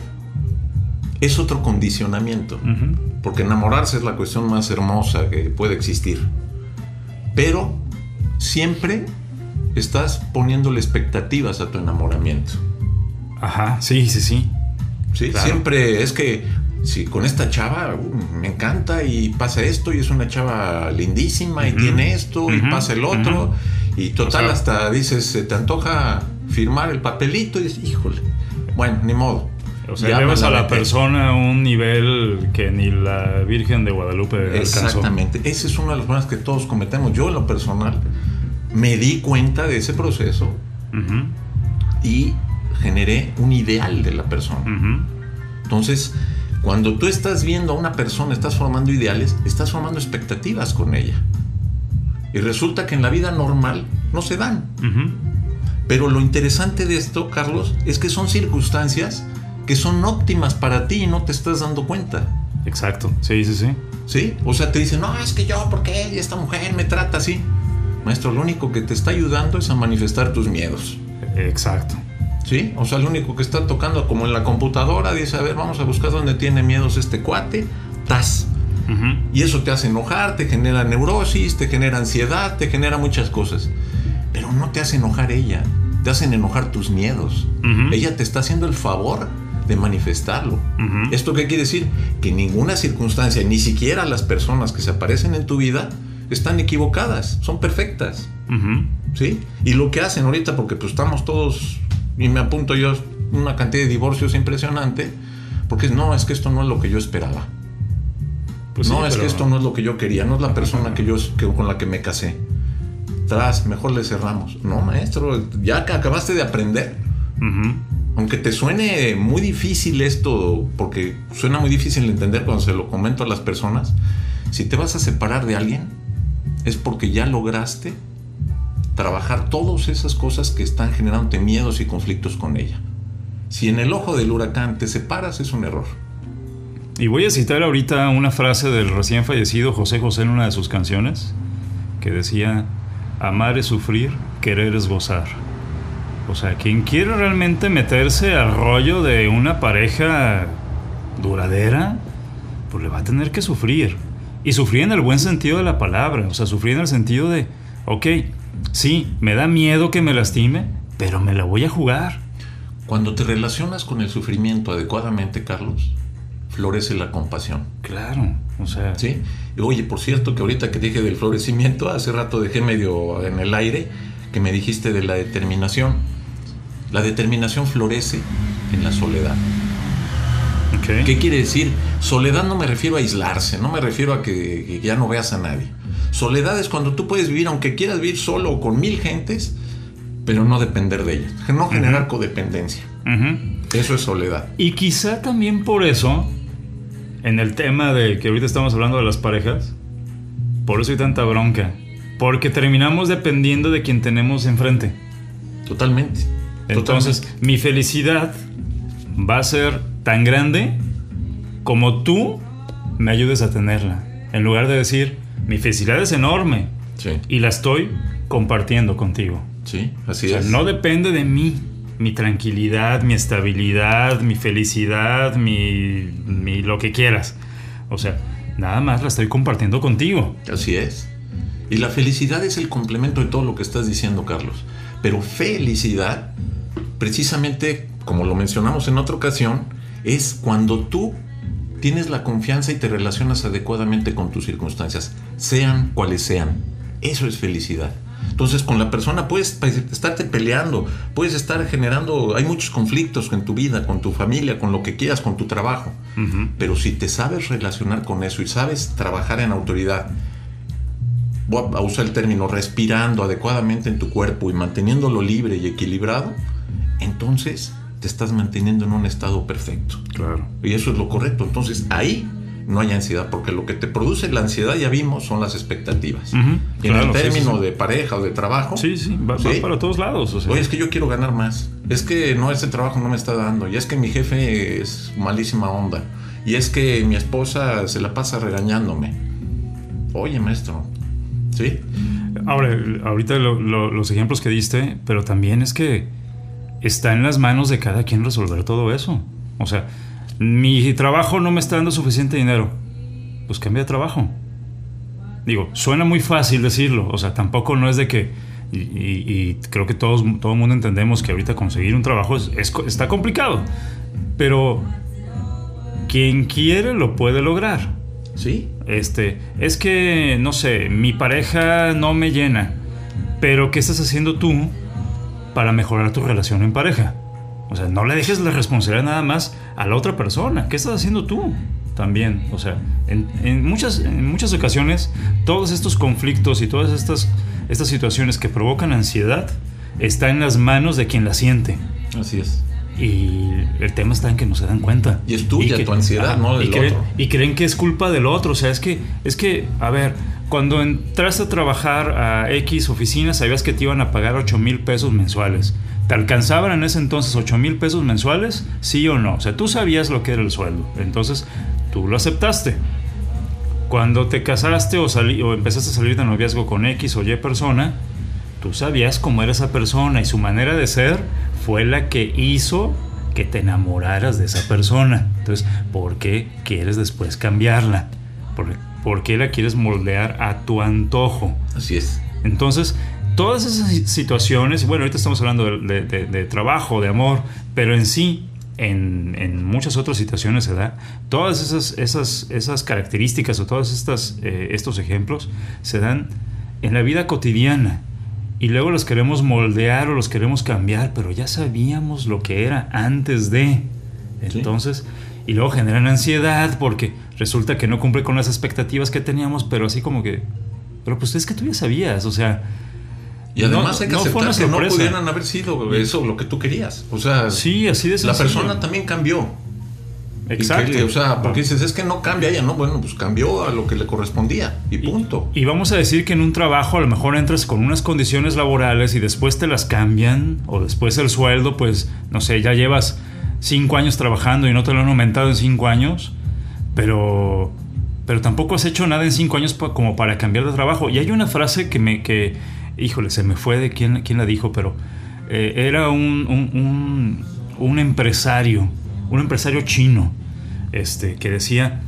Es otro condicionamiento. Porque enamorarse es la cuestión más hermosa que puede existir. Pero siempre estás poniéndole expectativas a tu enamoramiento. Ajá, sí, sí, sí. Sí, siempre es que si con esta chava uh, me encanta y pasa esto y es una chava lindísima y tiene esto y pasa el otro y total hasta dices, se te antoja firmar el papelito y dices, híjole, bueno, ni modo. O sea, llevas a la persona a un nivel que ni la Virgen de Guadalupe Exactamente. Ese es uno de los problemas que todos cometemos. Yo en lo personal me di cuenta de ese proceso y generé un ideal de la persona. Ujú. Entonces, cuando tú estás viendo a una persona, estás formando ideales, estás formando expectativas con ella. Y resulta que en la vida normal no se dan. Pero lo interesante de esto, Carlos, es que son circunstancias que son óptimas para ti y no te estás dando cuenta. Exacto. Sí, sí, sí. ¿Sí? O sea, te dicen, no, es que yo, ¿por qué esta mujer me trata así? Maestro, lo único que te está ayudando es a manifestar tus miedos. Exacto. ¿Sí? O sea, lo único que está tocando, como en la computadora, dice, a ver, vamos a buscar dónde tiene miedos este cuate, tas. Y eso te hace enojar, te genera neurosis, te genera ansiedad, te genera muchas cosas. Pero no te hace enojar ella, te hacen enojar tus miedos. Ella te está haciendo el favor de manifestarlo. ¿Esto qué quiere decir? Que ninguna circunstancia, ni siquiera las personas que se aparecen en tu vida, están equivocadas, son perfectas. ¿Sí? Y lo que hacen ahorita, porque pues estamos todos, y me apunto yo, una cantidad de divorcios impresionante, porque no, es que esto no es lo que yo esperaba. Pues no, sí, es que esto no es lo que yo quería, no es la persona que yo, que, con la que me casé. Tras, mejor le cerramos. No, maestro, ya que acabaste de aprender, Ujú. aunque te suene muy difícil esto, porque suena muy difícil de entender cuando se lo comento a las personas, si te vas a separar de alguien, es porque ya lograste trabajar todas esas cosas que están generándote miedos y conflictos con ella. Si en el ojo del huracán te separas, es un error. Y voy a citar ahorita una frase del recién fallecido José José en una de sus canciones, que decía, amar es sufrir, querer es gozar. O sea, quien quiere realmente meterse al rollo de una pareja duradera, pues le va a tener que sufrir. Y sufrir en el buen sentido de la palabra, o sea, sufrir en el sentido de, ok, sí, me da miedo que me lastime, pero me la voy a jugar. Cuando te relacionas con el sufrimiento adecuadamente, Carlos, florece la compasión. Claro, o sea, ¿Sí? Y, Oye, por cierto, que ahorita que dije del florecimiento, hace rato dejé medio en el aire que me dijiste de la determinación. La determinación florece en la soledad. ¿Qué quiere decir? Soledad no me refiero a aislarse, no me refiero a que, que ya no veas a nadie. Soledad es cuando tú puedes vivir, aunque quieras vivir solo o con mil gentes, pero no depender de ellas, no generar codependencia. Eso es soledad. Y quizá también por eso, en el tema de que ahorita estamos hablando de las parejas, por eso hay tanta bronca. Porque terminamos dependiendo de quien tenemos enfrente. Totalmente. Entonces, Totalmente. mi felicidad va a ser tan grande como tú me ayudes a tenerla. En lugar de decir, mi felicidad es enorme Sí, y la estoy compartiendo contigo. sí, así O sea, es. no depende de mí. Mi tranquilidad, mi estabilidad, mi felicidad, mi, mi lo que quieras. O sea, nada más la estoy compartiendo contigo. Así es. Y la felicidad es el complemento de todo lo que estás diciendo, Carlos. Pero felicidad, precisamente, como lo mencionamos en otra ocasión, es cuando tú tienes la confianza y te relacionas adecuadamente con tus circunstancias, sean cuales sean. Eso es felicidad. Entonces, con la persona puedes estarte peleando, puedes estar generando, hay muchos conflictos en tu vida, con tu familia, con lo que quieras, con tu trabajo. Pero si te sabes relacionar con eso y sabes trabajar en autoridad, voy a usar el término respirando adecuadamente en tu cuerpo y manteniéndolo libre y equilibrado, entonces te estás manteniendo en un estado perfecto. Claro. Y eso es lo correcto. Entonces ahí no hay ansiedad, porque lo que te produce la ansiedad, ya vimos, son las expectativas. Ujú, Y en claro, el sí, término sí, sí. de pareja o de trabajo, Sí, sí, va, va Sí. para todos lados. o sea. Oye, es que yo quiero ganar más. Es que no, ese trabajo no me está dando. Y es que mi jefe es malísima onda. Y es que mi esposa se la pasa regañándome. Oye, maestro. ¿Sí? Ahora, ahorita lo- lo- los ejemplos que diste, pero también es que está en las manos de cada quien resolver todo eso. O sea, mi trabajo no me está dando suficiente dinero. Pues cambia de trabajo. Digo, suena muy fácil decirlo. O sea, tampoco no es de que. Y, y- y creo que todos, todo el mundo entendemos que ahorita conseguir un trabajo es- es está complicado. Pero quien quiere lo puede lograr. ¿Sí? Este, es que, no sé, mi pareja no me llena. Pero, ¿qué estás haciendo tú para mejorar tu relación en pareja? O sea, no le dejes la responsabilidad nada más a la otra persona. ¿Qué estás haciendo tú? También, o sea, en, en muchas, en muchas ocasiones, todos estos conflictos y todas estas, estas situaciones que provocan ansiedad está en las manos de quien la siente. Así es. Y el tema está en que no se dan cuenta. Y es tuya, tu ansiedad, ¿no? y, creen, y creen que es culpa del otro. O sea, es que, es que, a ver, cuando entraste a trabajar a X oficina, sabías que te iban a pagar 8 mil pesos mensuales. ¿Te alcanzaban en ese entonces 8 mil pesos mensuales? Sí o no. O sea, tú sabías lo que era el sueldo. Entonces, tú lo aceptaste. Cuando te casaste o, o empezaste a salir de noviazgo con X o Y persona, tú sabías cómo era esa persona y su manera de ser fue la que hizo que te enamoraras de esa persona. Entonces, ¿por qué quieres después cambiarla? ¿Por, qué la quieres moldear a tu antojo? Así es. Entonces, todas esas situaciones, bueno, ahorita estamos hablando de, trabajo, de amor, pero en sí, en, muchas otras situaciones se da, todas esas, esas, esas características o todos eh, estos ejemplos se dan en la vida cotidiana. Y luego los queremos moldear o los queremos cambiar, pero ya sabíamos lo que era antes de. Entonces, y luego generan ansiedad porque resulta que no cumple con las expectativas que teníamos, pero así como que, pero pues es que tú ya sabías, o sea, y además hay que aceptar que no pudieran haber sido eso lo que tú querías. O sea, sí, así de La persona también cambió. Exacto. o sea, porque dices, es que no cambia ella, ¿no? Bueno, pues cambió a lo que le correspondía y punto. Y, vamos a decir que en un trabajo a lo mejor entras con unas condiciones laborales y después te las cambian, o después el sueldo, pues, no sé, ya llevas cinco años trabajando y no te lo han aumentado en cinco años, pero, pero tampoco has hecho nada en cinco años como para cambiar de trabajo. Y hay una frase que me, que, híjole, se me fue de quién, quién la dijo, pero eh, era un, un, empresario, un empresario chino, este, que decía,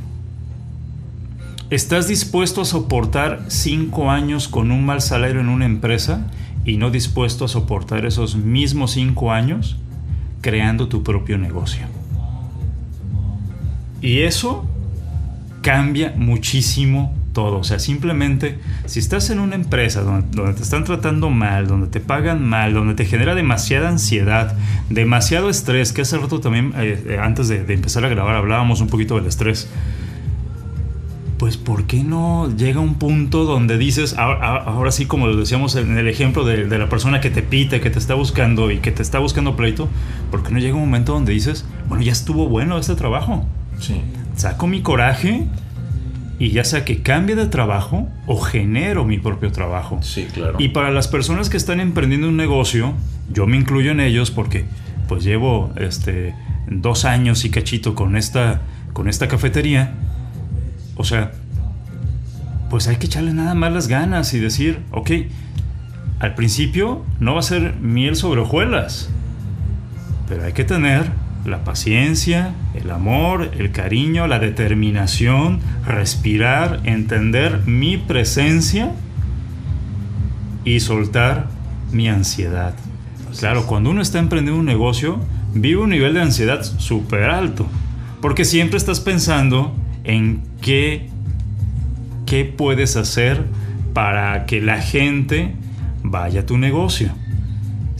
¿estás dispuesto a soportar cinco años con un mal salario en una empresa y no dispuesto a soportar esos mismos cinco años creando tu propio negocio? Y eso cambia muchísimo todo. O sea, simplemente si estás en una empresa donde, te están tratando mal, donde te pagan mal, donde te genera demasiada ansiedad, demasiado estrés, que hace rato también, eh, eh, antes de, empezar a grabar, hablábamos un poquito del estrés. Pues, ¿por qué no llega un punto donde dices, ahora, sí, como lo decíamos en el ejemplo de, de, la persona que te pita, que te está buscando y que te está buscando pleito, ¿por qué no llega un momento donde dices, bueno, ya estuvo bueno este trabajo? Sí. Saco mi coraje y ya sea que cambie de trabajo o genero mi propio trabajo. Sí, claro. Y para las personas que están emprendiendo un negocio, yo me incluyo en ellos porque pues llevo este, dos años y cachito con esta, con esta cafetería. O sea, pues hay que echarle nada más las ganas y decir, ok, al principio no va a ser miel sobre hojuelas, pero hay que tener la paciencia, el amor, el cariño, la determinación, respirar, entender mi presencia y soltar mi ansiedad. Claro, cuando uno está emprendiendo un negocio, vive un nivel de ansiedad súper alto, porque siempre estás pensando en qué, qué puedes hacer para que la gente vaya a tu negocio.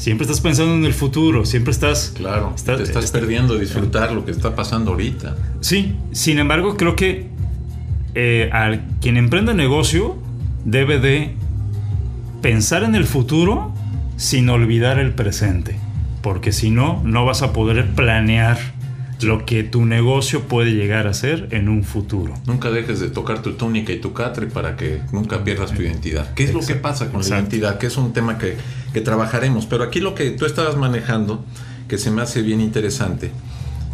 Siempre estás pensando en el futuro, siempre estás... Claro, te estás perdiendo disfrutar lo que está pasando ahorita. Sí, sin embargo creo que eh, al quien emprende negocio debe de pensar en el futuro sin olvidar el presente, porque si no, no vas a poder planear lo que tu negocio puede llegar a ser en un futuro. Nunca dejes de tocar tu túnica y tu catre para que nunca pierdas tu identidad. ¿Qué es lo que pasa con la identidad? Que es un tema que, que trabajaremos. Pero aquí lo que tú estabas manejando, que se me hace bien interesante,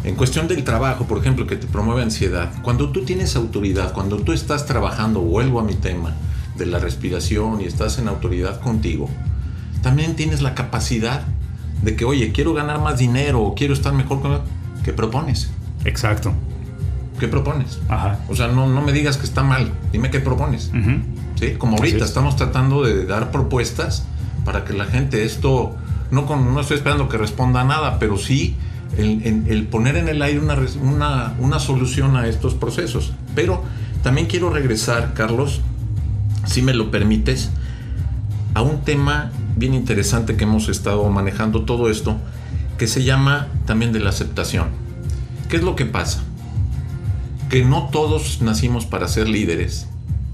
en cuestión del trabajo, por ejemplo, que te promueve ansiedad, cuando tú tienes autoridad, cuando tú estás trabajando, vuelvo a mi tema de la respiración y estás en autoridad contigo, también tienes la capacidad de que, oye, quiero ganar más dinero o quiero estar mejor con ¿Qué propones? Exacto. ¿Qué propones? Ajá. O sea, no, no me digas que está mal, dime qué propones. ¿Sí? Como ahorita estamos tratando de dar propuestas para que la gente esto, no, con, no estoy esperando que responda a nada, pero sí el, el, poner en el aire una, una, una solución a estos procesos. Pero también quiero regresar, Carlos, si me lo permites, a un tema bien interesante que hemos estado manejando todo esto, que se llama también de la aceptación. ¿Qué es lo que pasa? Que no todos nacimos para ser líderes,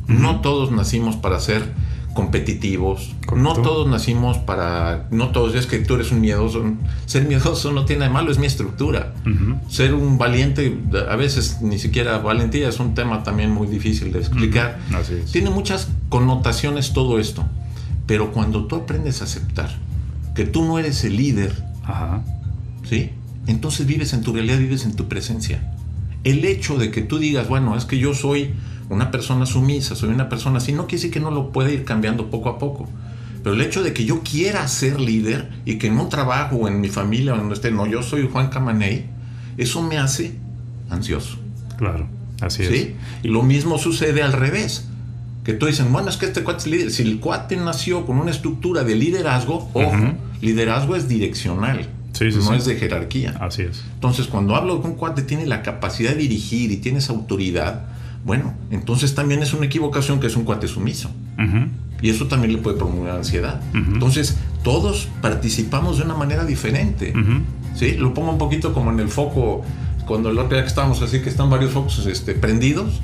no todos nacimos para ser competitivos. Correcto. No todos nacimos para. No todos, es que tú eres un miedoso. Ser miedoso no tiene de malo, es mi estructura. Ser un valiente, a veces ni siquiera valentía es un tema también muy difícil de explicar. Tiene muchas connotaciones todo esto. Pero cuando tú aprendes a aceptar que tú no eres el líder, Ajá. ¿sí? Entonces vives en tu realidad, vives en tu presencia. El hecho de que tú digas, bueno, es que yo soy una persona sumisa, soy una persona así, no quiere decir que no lo pueda ir cambiando poco a poco. Pero el hecho de que yo quiera ser líder y que en un trabajo o en mi familia o en donde esté, no, yo soy Juan Camaney, eso me hace ansioso. Claro. Así es. Y lo mismo sucede al revés. Que tú dices, bueno, es que este cuate es líder. Si el cuate nació con una estructura de liderazgo, ojo, liderazgo es direccional, Sí, sí, no sí. es de jerarquía. Así es. Entonces, cuando hablo de un cuate tiene la capacidad de dirigir y tienes autoridad, bueno, entonces también es una equivocación que es un cuate sumiso. Y eso también le puede promover ansiedad. Entonces, todos participamos de una manera diferente. ¿sí? Lo pongo un poquito como en el foco, cuando el otro día que estábamos así, que están varios focos este, prendidos.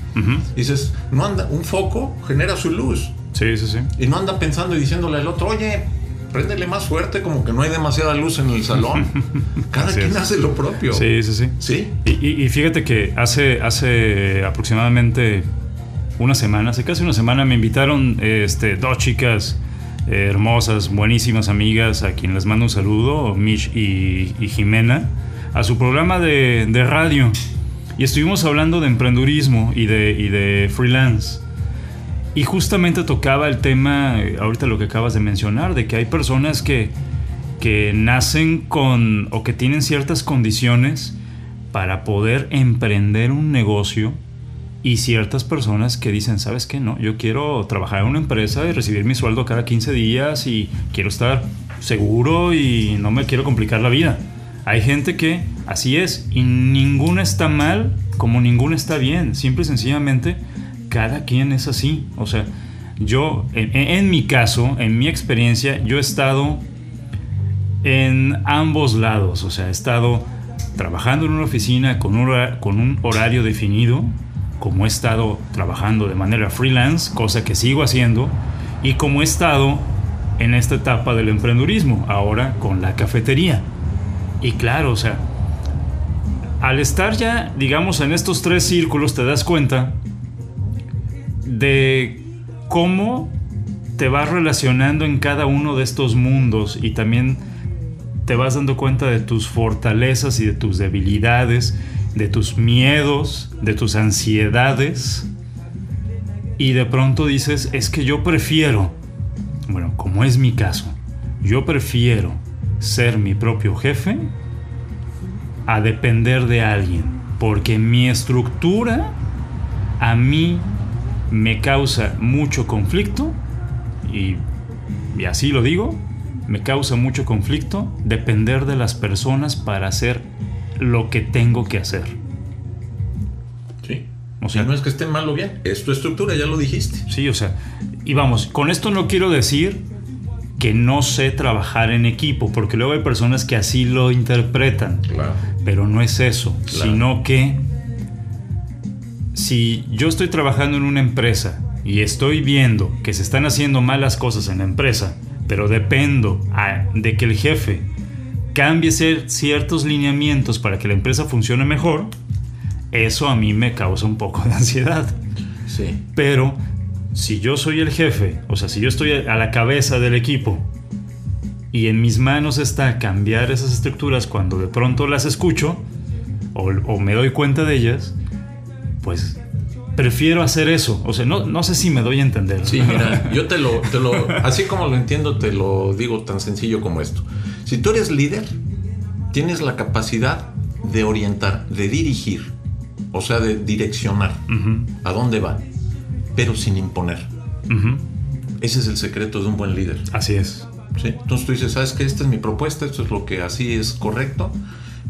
Dices, no anda, un foco genera su luz. Sí, sí, sí. Y no anda pensando y diciéndole al otro, oye, préndele más fuerte, como que no hay demasiada luz en el salón. Cada Así quien es. hace lo propio. Sí, sí, sí. ¿Sí? Y, y- fíjate que hace, hace aproximadamente una semana, hace casi una semana, me invitaron este, dos chicas eh, hermosas, buenísimas amigas, a quien les mando un saludo, Mish y, y Jimena, a su programa de, de radio. Y estuvimos hablando de emprendurismo y de, y de freelance. Y justamente tocaba el tema, eh, ahorita lo que acabas de mencionar, de que hay personas que, que nacen con o que tienen ciertas condiciones para poder emprender un negocio y ciertas personas que dicen, ¿sabes qué? No, yo quiero trabajar en una empresa y recibir mi sueldo cada 15 días y quiero estar seguro y no me quiero complicar la vida. Hay gente que así es y ninguna está mal como ninguna está bien. Simple y sencillamente cada quien es así. O sea, yo, en, mi caso, en mi experiencia, yo he estado en ambos lados. O sea, he estado trabajando en una oficina con un, con un horario definido, como he estado trabajando de manera freelance, cosa que sigo haciendo, y como he estado en esta etapa del emprendurismo, ahora con la cafetería. Y claro, o sea, al estar ya, digamos, en estos tres círculos, te das cuenta de cómo te vas relacionando en cada uno de estos mundos y también te vas dando cuenta de tus fortalezas y de tus debilidades, de tus miedos, de tus ansiedades. Y de pronto dices, es que yo prefiero, bueno, como es mi caso, yo prefiero ser mi propio jefe a depender de alguien, porque mi estructura a mí me causa mucho conflicto y, y así lo digo, me causa mucho conflicto depender de las personas para hacer lo que tengo que hacer. Sí. O sea, y no es que esté mal o bien, es tu estructura, ya lo dijiste. Sí, o sea, y vamos, con esto no quiero decir que no sé trabajar en equipo, porque luego hay personas que así lo interpretan, Claro. pero no es eso, Claro. sino que si yo estoy trabajando en una empresa y estoy viendo que se están haciendo malas cosas en la empresa, pero dependo a- de que el jefe cambie cier- ciertos lineamientos para que la empresa funcione mejor, eso a mí me causa un poco de ansiedad. Sí. Pero si yo soy el jefe, o sea, si yo estoy a la cabeza del equipo y en mis manos está cambiar esas estructuras cuando de pronto las escucho o, o me doy cuenta de ellas, pues prefiero hacer eso. O sea, no, no sé si me doy a entender. Sí, mira, yo te lo, te lo, así como lo entiendo, te lo digo tan sencillo como esto. Si tú eres líder, tienes la capacidad de orientar, de dirigir, o sea, de direccionar a dónde va, pero sin imponer. Ese es el secreto de un buen líder. Así es. ¿sí? Entonces tú dices, ¿sabes qué? Esta es mi propuesta, esto es lo que así es correcto,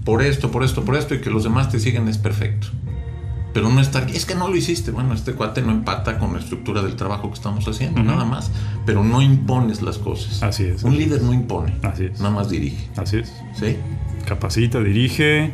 por esto, por esto, por esto, y que los demás te sigan es perfecto. Pero no estar, es que no lo hiciste. Bueno, este cuate no empata con la estructura del trabajo que estamos haciendo, nada más. Pero no impones las cosas. Así es. Un líder no impone, Así es. nada más dirige. Así es. ¿Sí? Capacita, dirige,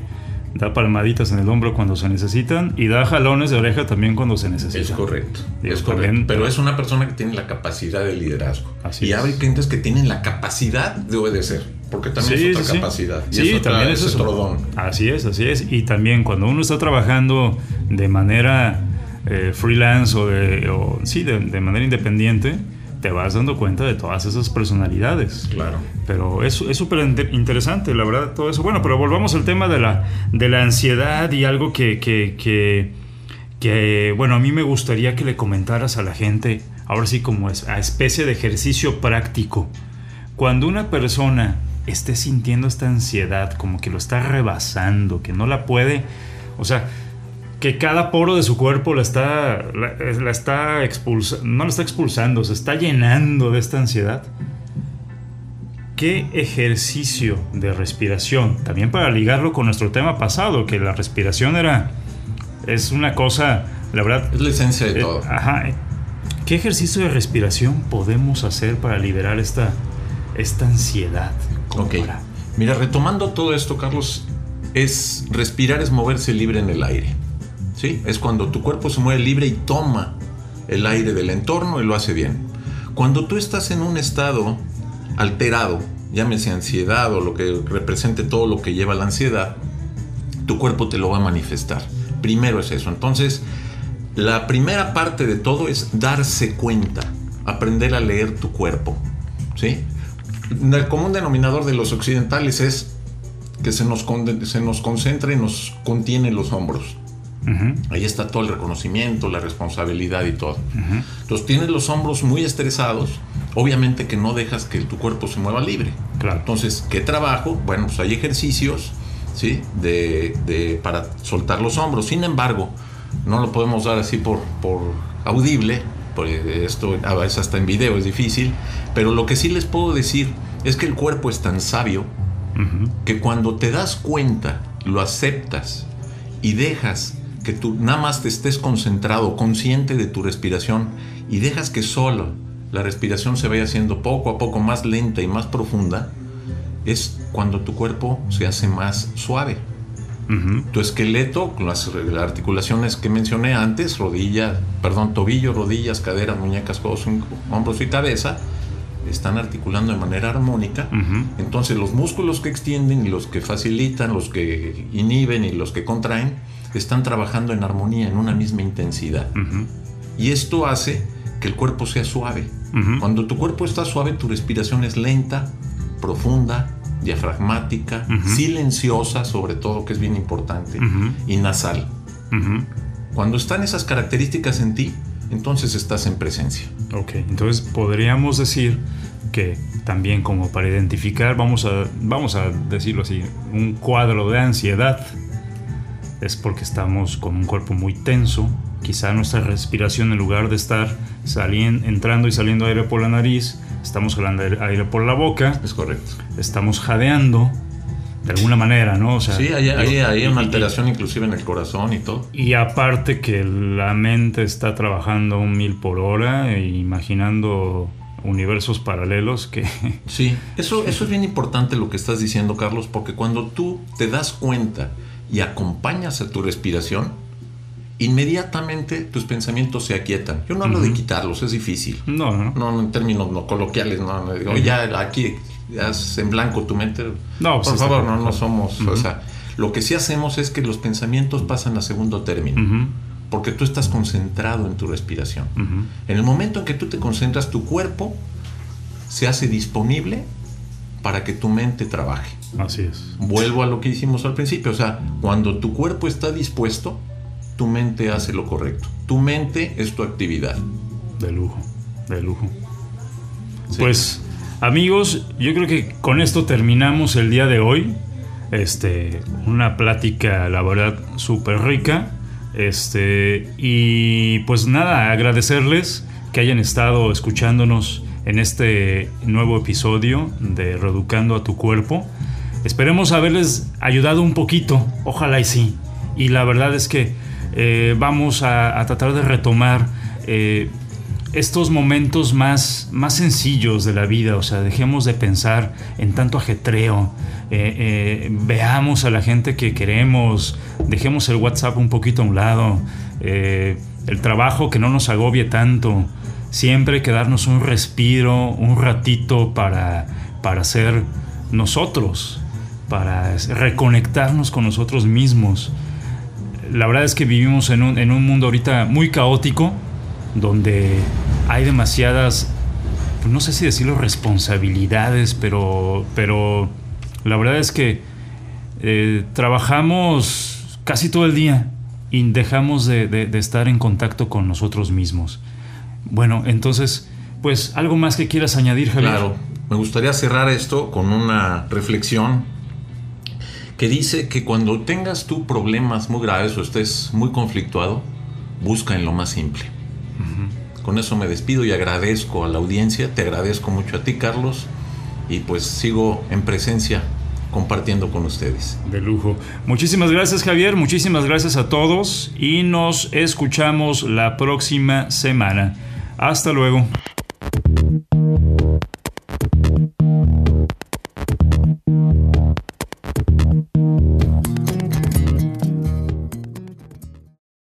da palmaditas en el hombro cuando se necesitan y da jalones de oreja también cuando se necesitan. Es correcto, es correcto. Pero es una persona que tiene la capacidad de liderazgo. y hay clientes que tienen la capacidad de obedecer, porque también es otra capacidad. sí, también es, otro don. Así es, así es. Y también cuando uno está trabajando de manera eh, freelance o, de, sí, de manera independiente, te vas dando cuenta de todas esas personalidades. Claro. Pero es súper interesante, la verdad, todo eso. Bueno, pero volvamos al tema de la, de la ansiedad y algo que, que, que, bueno, a mí me gustaría que le comentaras a la gente, ahora sí como es, a especie de ejercicio práctico. Cuando una persona esté sintiendo esta ansiedad, como que lo está rebasando, que no la puede, o sea, que cada poro de su cuerpo la está, la, está expulsando, no la está expulsando, se está llenando de esta ansiedad. ¿Qué ejercicio de respiración? También para ligarlo con nuestro tema pasado, que la respiración era, es una cosa, la verdad... Es la esencia de eh, todo. Ajá. ¿Qué ejercicio de respiración podemos hacer para liberar esta, esta ansiedad? Ok. Mira, retomando todo esto, Carlos, es respirar es moverse libre en el aire. ¿sí? Es cuando tu cuerpo se mueve libre y toma el aire del entorno y lo hace bien. Cuando tú estás en un estado alterado, llámese ansiedad o lo que represente todo lo que lleva la ansiedad, tu cuerpo te lo va a manifestar. Primero es eso. Entonces, la primera parte de todo es darse cuenta, aprender a leer tu cuerpo. ¿sí? El común denominador de los occidentales es que se nos, se nos concentra y nos contiene los hombros. Ahí está todo el reconocimiento, la responsabilidad y todo. Entonces tienes los hombros muy estresados, obviamente que no dejas que tu cuerpo se mueva libre. Claro. Entonces, ¿qué trabajo? Bueno, pues hay ejercicios, ¿sí? De, para soltar los hombros. Sin embargo, no lo podemos dar así por, por audible, porque esto a veces hasta en video es difícil, pero lo que sí les puedo decir es que el cuerpo es tan sabio que cuando te das cuenta, lo aceptas y dejas que tú nada más te estés concentrado, consciente de tu respiración y dejas que solo la respiración se vaya haciendo poco a poco más lenta y más profunda, es cuando tu cuerpo se hace más suave. Tu esqueleto, las, articulaciones que mencioné antes, rodilla, perdón, tobillo, rodillas, caderas, muñecas, codos, hombros y cabeza, están articulando de manera armónica. Entonces los músculos que extienden y los que facilitan, los que inhiben y los que contraen, están trabajando en armonía, en una misma intensidad. Y esto hace que el cuerpo sea suave. Cuando tu cuerpo está suave, tu respiración es lenta, profunda, diafragmática, silenciosa, sobre todo, que es bien importante, y nasal. Cuando están esas características en ti, entonces estás en presencia. Ok, entonces podríamos decir que también como para identificar, vamos a, vamos a decirlo así, un cuadro de ansiedad es porque estamos con un cuerpo muy tenso. Quizá nuestra respiración, en lugar de estar saliendo, entrando y saliendo aire por la nariz, estamos jalando aire por la boca. Es correcto. Estamos jadeando de alguna manera, ¿no? sí, hay, hay, una alteración inclusive en el corazón y todo. Y aparte que la mente está trabajando un mil por hora, e imaginando universos paralelos que... Sí, eso, eso es bien importante lo que estás diciendo, Carlos, porque cuando tú te das cuenta y acompañas a tu respiración, inmediatamente tus pensamientos se aquietan. Yo no hablo de quitarlos, es difícil. No, no. No, en términos no coloquiales, no. digo, ya aquí, en blanco tu mente. No, por favor, no, no somos. O sea, lo que sí hacemos es que los pensamientos pasan a segundo término. Porque tú estás concentrado en tu respiración. En el momento en que tú te concentras, tu cuerpo se hace disponible para que tu mente trabaje. Así es. Vuelvo a lo que hicimos al principio, o sea, cuando tu cuerpo está dispuesto, tu mente hace lo correcto. Tu mente es tu actividad. De lujo, de lujo. Pues amigos, yo creo que con esto terminamos el día de hoy. Este, una plática, la verdad, súper rica. Este, y pues nada, agradecerles que hayan estado escuchándonos en este nuevo episodio de Reeducando a tu cuerpo. Esperemos haberles ayudado un poquito, ojalá y sí. Y la verdad es que eh, vamos a, tratar de retomar eh, estos momentos más, más sencillos de la vida, o sea, dejemos de pensar en tanto ajetreo, eh, veamos a la gente que queremos, dejemos el WhatsApp un poquito a un lado, el trabajo que no nos agobie tanto, siempre que darnos un respiro, un ratito para, para ser nosotros, para reconectarnos con nosotros mismos. La verdad es que vivimos en un, en un mundo ahorita muy caótico, donde hay demasiadas, pues, no sé si decirlo responsabilidades, pero, pero la verdad es que eh, trabajamos casi todo el día y dejamos de, estar en contacto con nosotros mismos. Bueno, entonces, pues algo más que quieras añadir, Javier. Claro, me gustaría cerrar esto con una reflexión que dice que cuando tengas tú problemas muy graves o estés muy conflictuado, busca en lo más simple. Con eso me despido y agradezco a la audiencia, te agradezco mucho a ti Carlos y pues sigo en presencia compartiendo con ustedes. De lujo. Muchísimas gracias Javier, muchísimas gracias a todos y nos escuchamos la próxima semana. Hasta luego.